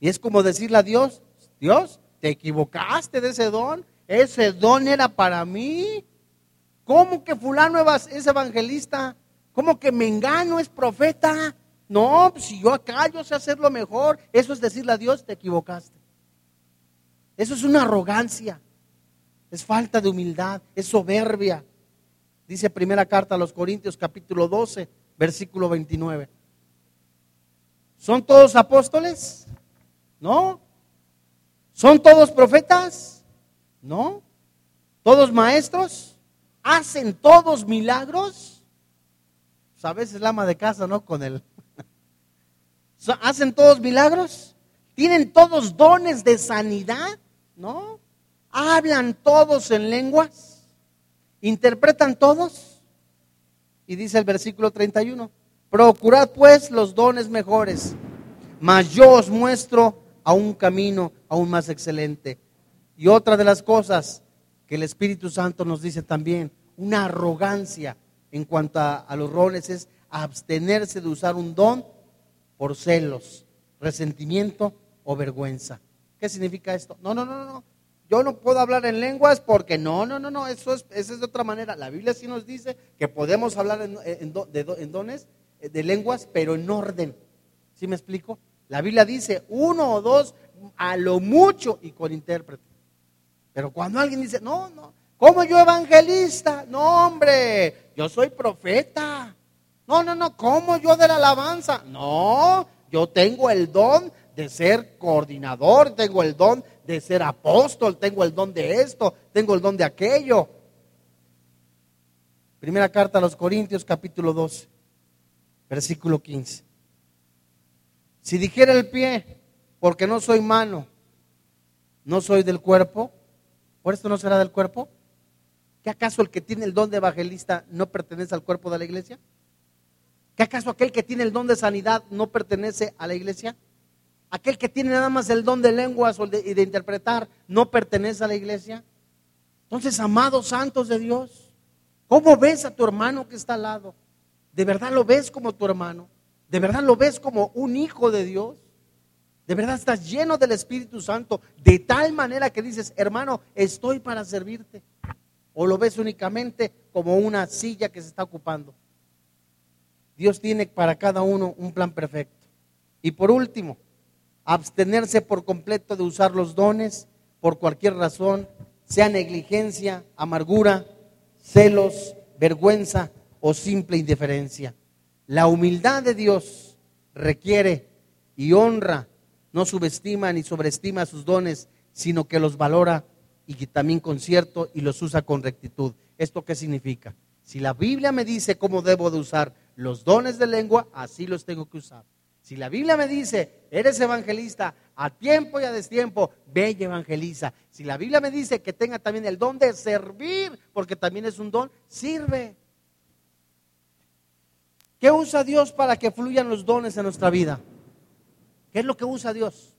Y es como decirle a Dios, Dios, te equivocaste de ese don. Ese don era para mí. ¿Cómo que fulano es evangelista? ¿Cómo que Mengano es profeta? No, pues si yo acá yo sé hacerlo mejor. Eso es decirle a Dios, te equivocaste. Eso es una arrogancia. es falta de humildad, es soberbia. Dice primera carta a los Corintios capítulo 12, versículo 29. ¿Son todos apóstoles? No. ¿Son todos profetas? No. ¿Todos maestros? ¿Hacen todos milagros? Pues a veces la ama de casa, ¿no? Con él. ¿Hacen todos milagros? ¿Tienen todos dones de sanidad? ¿No? ¿Hablan todos en lenguas? ¿Interpretan todos? Y dice el versículo 31, procurad pues los dones mejores, mas yo os muestro a un camino aún más excelente. Y otra de las cosas que el Espíritu Santo nos dice también, una arrogancia en cuanto a, los roles es abstenerse de usar un don por celos, resentimiento o vergüenza. ¿Qué significa esto? No, no, no, no. Yo no puedo hablar en lenguas porque no, no, no, no, eso es, es de otra manera. La Biblia sí nos dice que podemos hablar en, en dones eh, de lenguas, pero en orden. ¿Sí me explico? La Biblia dice uno o dos a lo mucho y con intérprete. Pero cuando alguien dice, no, no, ¿cómo yo evangelista? No, hombre, yo soy profeta. No, no, no, ¿cómo yo de la alabanza? No, yo tengo el don de ser coordinador, tengo el don de ser apóstol, tengo el don de esto, tengo el don de aquello. Primera carta a los Corintios capítulo 12, versículo 15. Si dijera el pie, porque no soy mano, no soy del cuerpo, ¿por esto no será del cuerpo? ¿Qué acaso el que tiene el don de evangelista no pertenece al cuerpo de la iglesia? ¿Qué acaso aquel que tiene el don de sanidad no pertenece a la iglesia? ¿Aquel que tiene nada más el don de lenguas y de interpretar no pertenece a la iglesia? Entonces, amados santos de Dios, ¿cómo ves a tu hermano que está al lado? ¿De verdad lo ves como tu hermano? ¿De verdad lo ves como un hijo de Dios? ¿De verdad estás lleno del Espíritu Santo de tal manera que dices, hermano, estoy para servirte? ¿O lo ves únicamente como una silla que se está ocupando? Dios tiene para cada uno un plan perfecto. Y por último, abstenerse por completo de usar los dones por cualquier razón, sea negligencia, amargura, celos, vergüenza o simple indiferencia. La humildad de Dios requiere y honra, no subestima ni sobreestima sus dones, sino que los valora y que también concierto y los usa con rectitud. ¿Esto qué significa? Si la Biblia me dice cómo debo de usar los dones de lengua, así los tengo que usar. Si la Biblia me dice, eres evangelista, a tiempo y a destiempo, ve y evangeliza. Si la Biblia me dice que tenga también el don de servir, porque también es un don, sirve. ¿Qué usa Dios para que fluyan los dones en nuestra vida? ¿Qué es lo que usa Dios?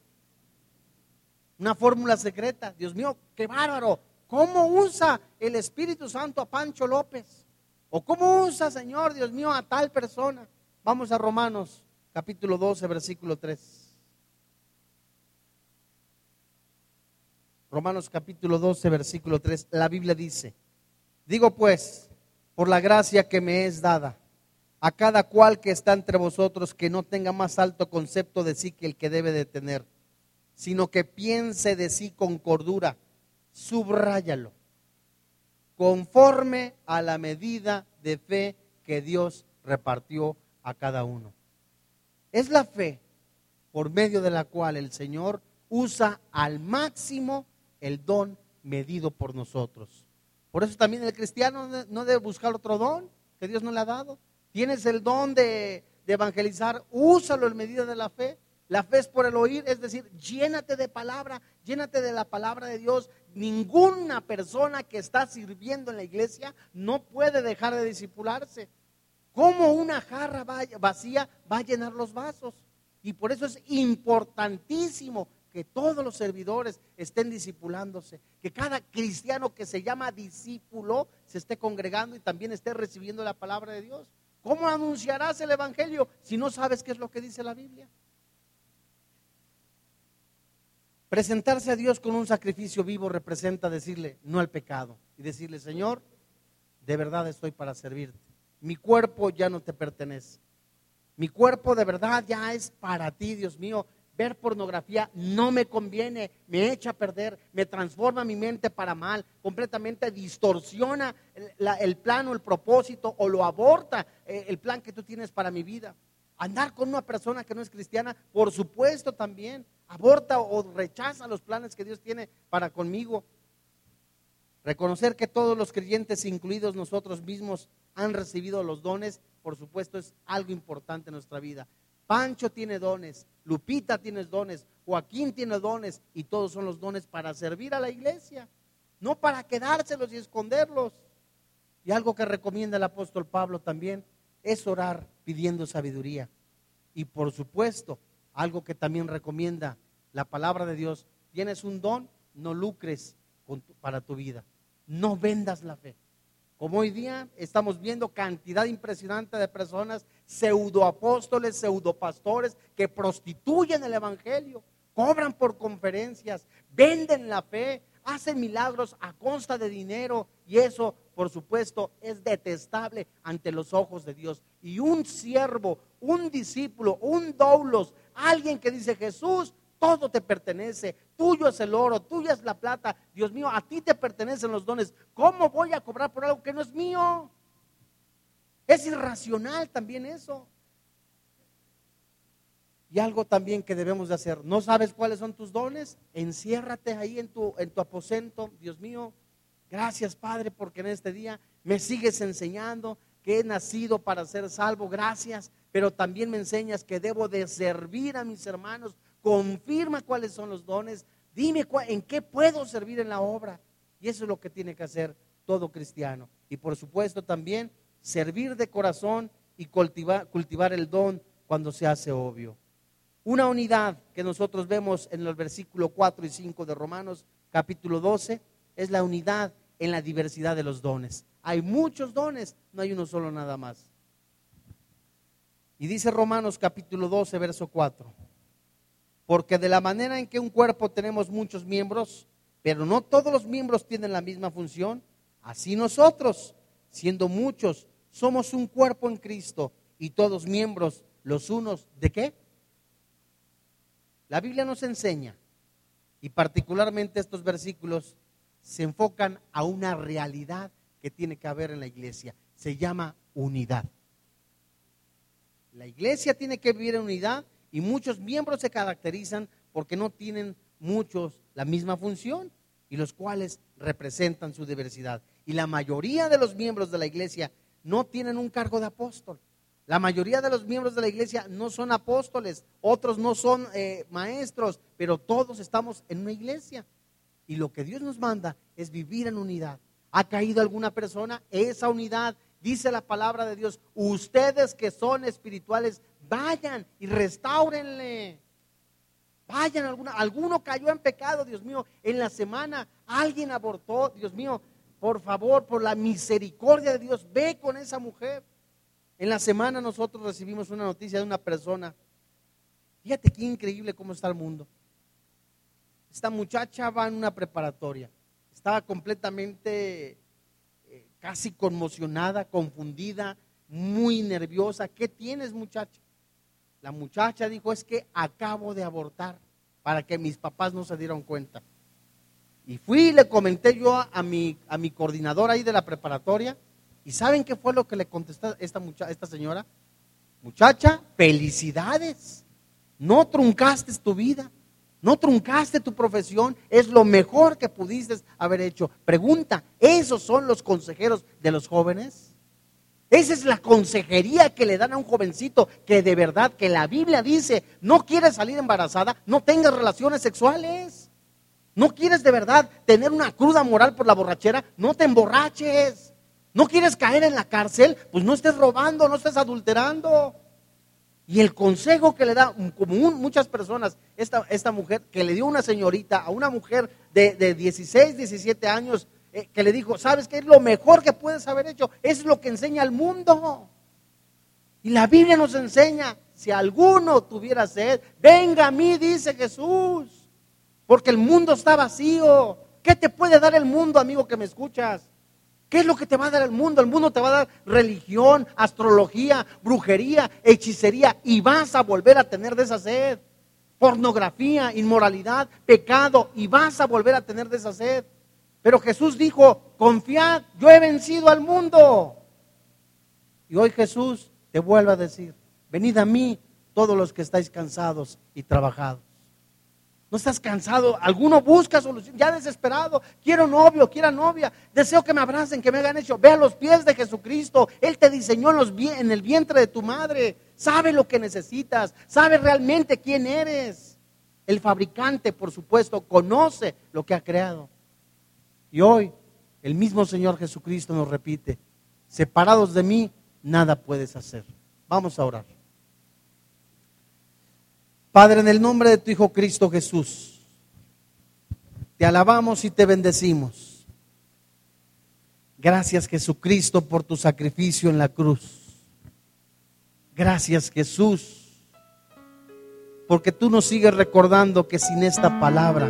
Una fórmula secreta. Dios mío, qué bárbaro. ¿Cómo usa el Espíritu Santo a Pancho López? ¿O cómo usa, Señor, Dios mío, a tal persona? Vamos a Romanos, capítulo 12, versículo 3. Romanos capítulo 12, versículo 3. La Biblia dice, digo pues, por la gracia que me es dada, a cada cual que está entre vosotros que no tenga más alto concepto de sí que el que debe de tener, sino que piense de sí con cordura, subráyalo conforme a la medida de fe que Dios repartió a cada uno. Es la fe por medio de la cual el Señor usa al máximo el don medido por nosotros. Por eso también el cristiano no debe buscar otro don que Dios no le ha dado. Tienes el don de, evangelizar, úsalo en medida de la fe. La fe es por el oír, es decir, llénate de palabra, llénate de la palabra de Dios. Ninguna persona que está sirviendo en la iglesia no puede dejar de disipularse. ¿Cómo una jarra vacía va a llenar los vasos? Y por eso es importantísimo que todos los servidores estén disipulándose, que cada cristiano que se llama discípulo se esté congregando y también esté recibiendo la palabra de Dios. ¿Cómo anunciarás el Evangelio si no sabes qué es lo que dice la Biblia? Presentarse a Dios con un sacrificio vivo representa decirle no al pecado y decirle, Señor, de verdad estoy para servirte. Mi cuerpo ya no te pertenece. Mi cuerpo de verdad ya es para ti, Dios mío. Ver pornografía no me conviene, me echa a perder, me transforma mi mente para mal, completamente distorsiona el, plan o el propósito o lo aborta eh, el plan que tú tienes para mi vida. Andar con una persona que no es cristiana, por supuesto también, aborta o rechaza los planes que Dios tiene para conmigo. Reconocer que todos los creyentes, incluidos nosotros mismos, han recibido los dones, por supuesto, es algo importante en nuestra vida. Pancho tiene dones, Lupita tiene dones, Joaquín tiene dones y todos son los dones para servir a la iglesia, no para quedárselos y esconderlos. Y algo que recomienda el apóstol Pablo también es orar pidiendo sabiduría. Y por supuesto, algo que también recomienda la palabra de Dios, tienes un don, no lucres para tu vida, no vendas la fe. Como hoy día estamos viendo cantidad impresionante de personas, pseudoapóstoles, pseudopastores, que prostituyen el Evangelio, cobran por conferencias, venden la fe, hacen milagros a consta de dinero y eso, por supuesto, es detestable ante los ojos de Dios. Y un siervo, un discípulo, un doulos, alguien que dice Jesús, todo te pertenece. Tuyo es el oro, tuya es la plata. Dios mío, a ti te pertenecen los dones. ¿Cómo voy a cobrar por algo que no es mío? Es irracional también eso. Y algo también que debemos de hacer. ¿No sabes cuáles son tus dones? Enciérrate ahí en tu, en tu aposento. Dios mío, gracias Padre porque en este día me sigues enseñando que he nacido para ser salvo. Gracias. Pero también me enseñas que debo de servir a mis hermanos confirma cuáles son los dones, dime en qué puedo servir en la obra. Y eso es lo que tiene que hacer todo cristiano. Y por supuesto también servir de corazón y cultivar, cultivar el don cuando se hace obvio. Una unidad que nosotros vemos en los versículos 4 y 5 de Romanos capítulo 12 es la unidad en la diversidad de los dones. Hay muchos dones, no hay uno solo nada más. Y dice Romanos capítulo 12, verso 4. Porque de la manera en que un cuerpo tenemos muchos miembros, pero no todos los miembros tienen la misma función, así nosotros, siendo muchos, somos un cuerpo en Cristo y todos miembros los unos de qué? La Biblia nos enseña, y particularmente estos versículos se enfocan a una realidad que tiene que haber en la iglesia. Se llama unidad. La iglesia tiene que vivir en unidad y muchos miembros se caracterizan porque no tienen muchos la misma función y los cuales representan su diversidad. Y la mayoría de los miembros de la iglesia no tienen un cargo de apóstol. La mayoría de los miembros de la iglesia no son apóstoles, otros no son eh, maestros, pero todos estamos en una iglesia. Y lo que Dios nos manda es vivir en unidad. ¿Ha caído alguna persona? Esa unidad, dice la palabra de Dios, ustedes que son espirituales, Vayan y restáurenle. Vayan, alguna, alguno cayó en pecado, Dios mío, en la semana alguien abortó, Dios mío, por favor, por la misericordia de Dios, ve con esa mujer. En la semana nosotros recibimos una noticia de una persona. Fíjate qué increíble cómo está el mundo. Esta muchacha va en una preparatoria. Estaba completamente eh, casi conmocionada, confundida, muy nerviosa. ¿Qué tienes, muchacha? La muchacha dijo, es que acabo de abortar para que mis papás no se dieran cuenta. Y fui y le comenté yo a mi, a mi coordinador ahí de la preparatoria. ¿Y saben qué fue lo que le contestó esta, mucha, esta señora? Muchacha, felicidades. No truncaste tu vida. No truncaste tu profesión. Es lo mejor que pudiste haber hecho. Pregunta, ¿esos son los consejeros de los jóvenes? Esa es la consejería que le dan a un jovencito que de verdad, que la Biblia dice, no quieres salir embarazada, no tengas relaciones sexuales. No quieres de verdad tener una cruda moral por la borrachera, no te emborraches. No quieres caer en la cárcel, pues no estés robando, no estés adulterando. Y el consejo que le da, como muchas personas, esta, esta mujer, que le dio una señorita a una mujer de, de 16, 17 años, eh, que le dijo, ¿sabes qué es lo mejor que puedes haber hecho? Es lo que enseña al mundo. Y la Biblia nos enseña, si alguno tuviera sed, venga a mí, dice Jesús, porque el mundo está vacío. ¿Qué te puede dar el mundo, amigo que me escuchas? ¿Qué es lo que te va a dar el mundo? El mundo te va a dar religión, astrología, brujería, hechicería y vas a volver a tener de esa sed. pornografía, inmoralidad, pecado, y vas a volver a tener de esa sed. Pero Jesús dijo, confiad, yo he vencido al mundo. Y hoy Jesús te vuelve a decir, venid a mí todos los que estáis cansados y trabajados. ¿No estás cansado? Alguno busca solución, ya desesperado. Quiero novio, quiero novia. Deseo que me abracen, que me hagan hecho. Ve a los pies de Jesucristo. Él te diseñó en el vientre de tu madre. Sabe lo que necesitas. Sabe realmente quién eres. El fabricante, por supuesto, conoce lo que ha creado. Y hoy el mismo Señor Jesucristo nos repite, separados de mí, nada puedes hacer. Vamos a orar. Padre, en el nombre de tu Hijo Cristo Jesús, te alabamos y te bendecimos. Gracias Jesucristo por tu sacrificio en la cruz. Gracias Jesús, porque tú nos sigues recordando que sin esta palabra,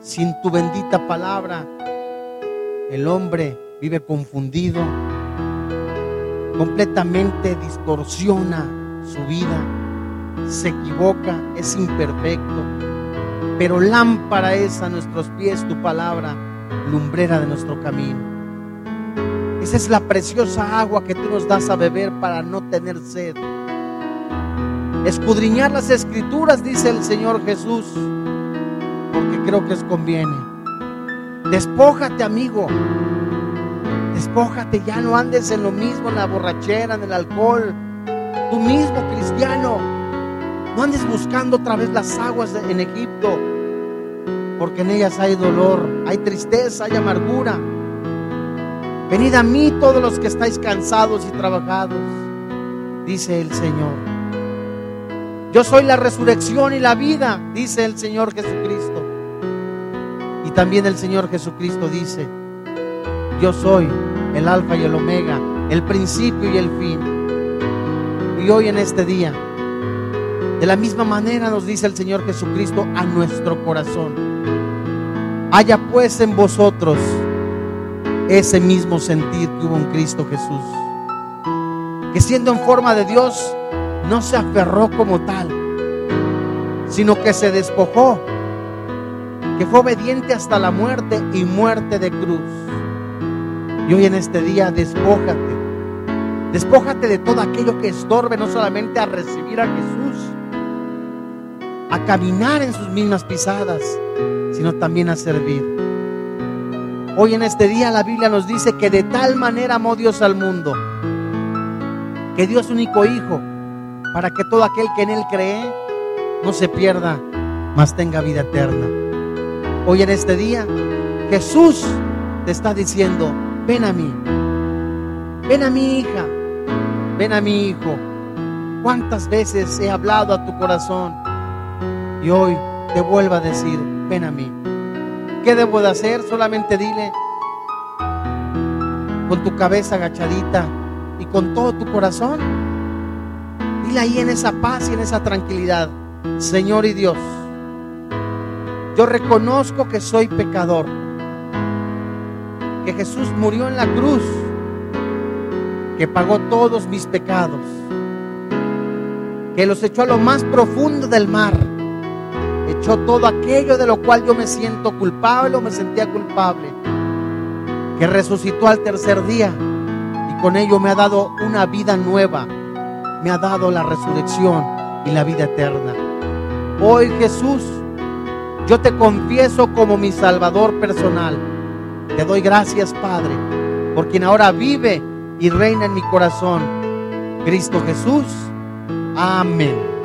sin tu bendita palabra, el hombre vive confundido, completamente distorsiona su vida se equivoca, es imperfecto, pero lámpara es a nuestros pies tu palabra, lumbrera de nuestro camino. Esa es la preciosa agua que tú nos das a beber para no tener sed. Escudriñar las escrituras, dice el Señor Jesús, porque creo que es conviene. Despójate, amigo. Despójate, ya no andes en lo mismo, en la borrachera, en el alcohol. Tú mismo, cristiano, no andes buscando otra vez las aguas en Egipto, porque en ellas hay dolor, hay tristeza, hay amargura. Venid a mí todos los que estáis cansados y trabajados, dice el Señor. Yo soy la resurrección y la vida, dice el Señor Jesucristo. Y también el Señor Jesucristo dice, yo soy el alfa y el omega, el principio y el fin. Y hoy en este día de la misma manera nos dice el Señor Jesucristo a nuestro corazón. Haya pues en vosotros ese mismo sentir que hubo en Cristo Jesús. Que siendo en forma de Dios, no se aferró como tal, sino que se despojó, que fue obediente hasta la muerte y muerte de cruz. Y hoy en este día, despójate. Despójate de todo aquello que estorbe no solamente a recibir a Jesús, a caminar en sus mismas pisadas, sino también a servir. Hoy en este día la Biblia nos dice que de tal manera amó Dios al mundo, que dio su único Hijo, para que todo aquel que en Él cree no se pierda, mas tenga vida eterna. Hoy en este día Jesús te está diciendo, ven a mí, ven a mi hija, ven a mi hijo. ¿Cuántas veces he hablado a tu corazón? Y hoy te vuelva a decir, ven a mí. ¿Qué debo de hacer? Solamente dile con tu cabeza agachadita y con todo tu corazón. Dile ahí en esa paz y en esa tranquilidad, Señor y Dios, yo reconozco que soy pecador, que Jesús murió en la cruz, que pagó todos mis pecados, que los echó a lo más profundo del mar echó todo aquello de lo cual yo me siento culpable o me sentía culpable, que resucitó al tercer día y con ello me ha dado una vida nueva, me ha dado la resurrección y la vida eterna. Hoy Jesús, yo te confieso como mi Salvador personal. Te doy gracias, Padre, por quien ahora vive y reina en mi corazón. Cristo Jesús. Amén.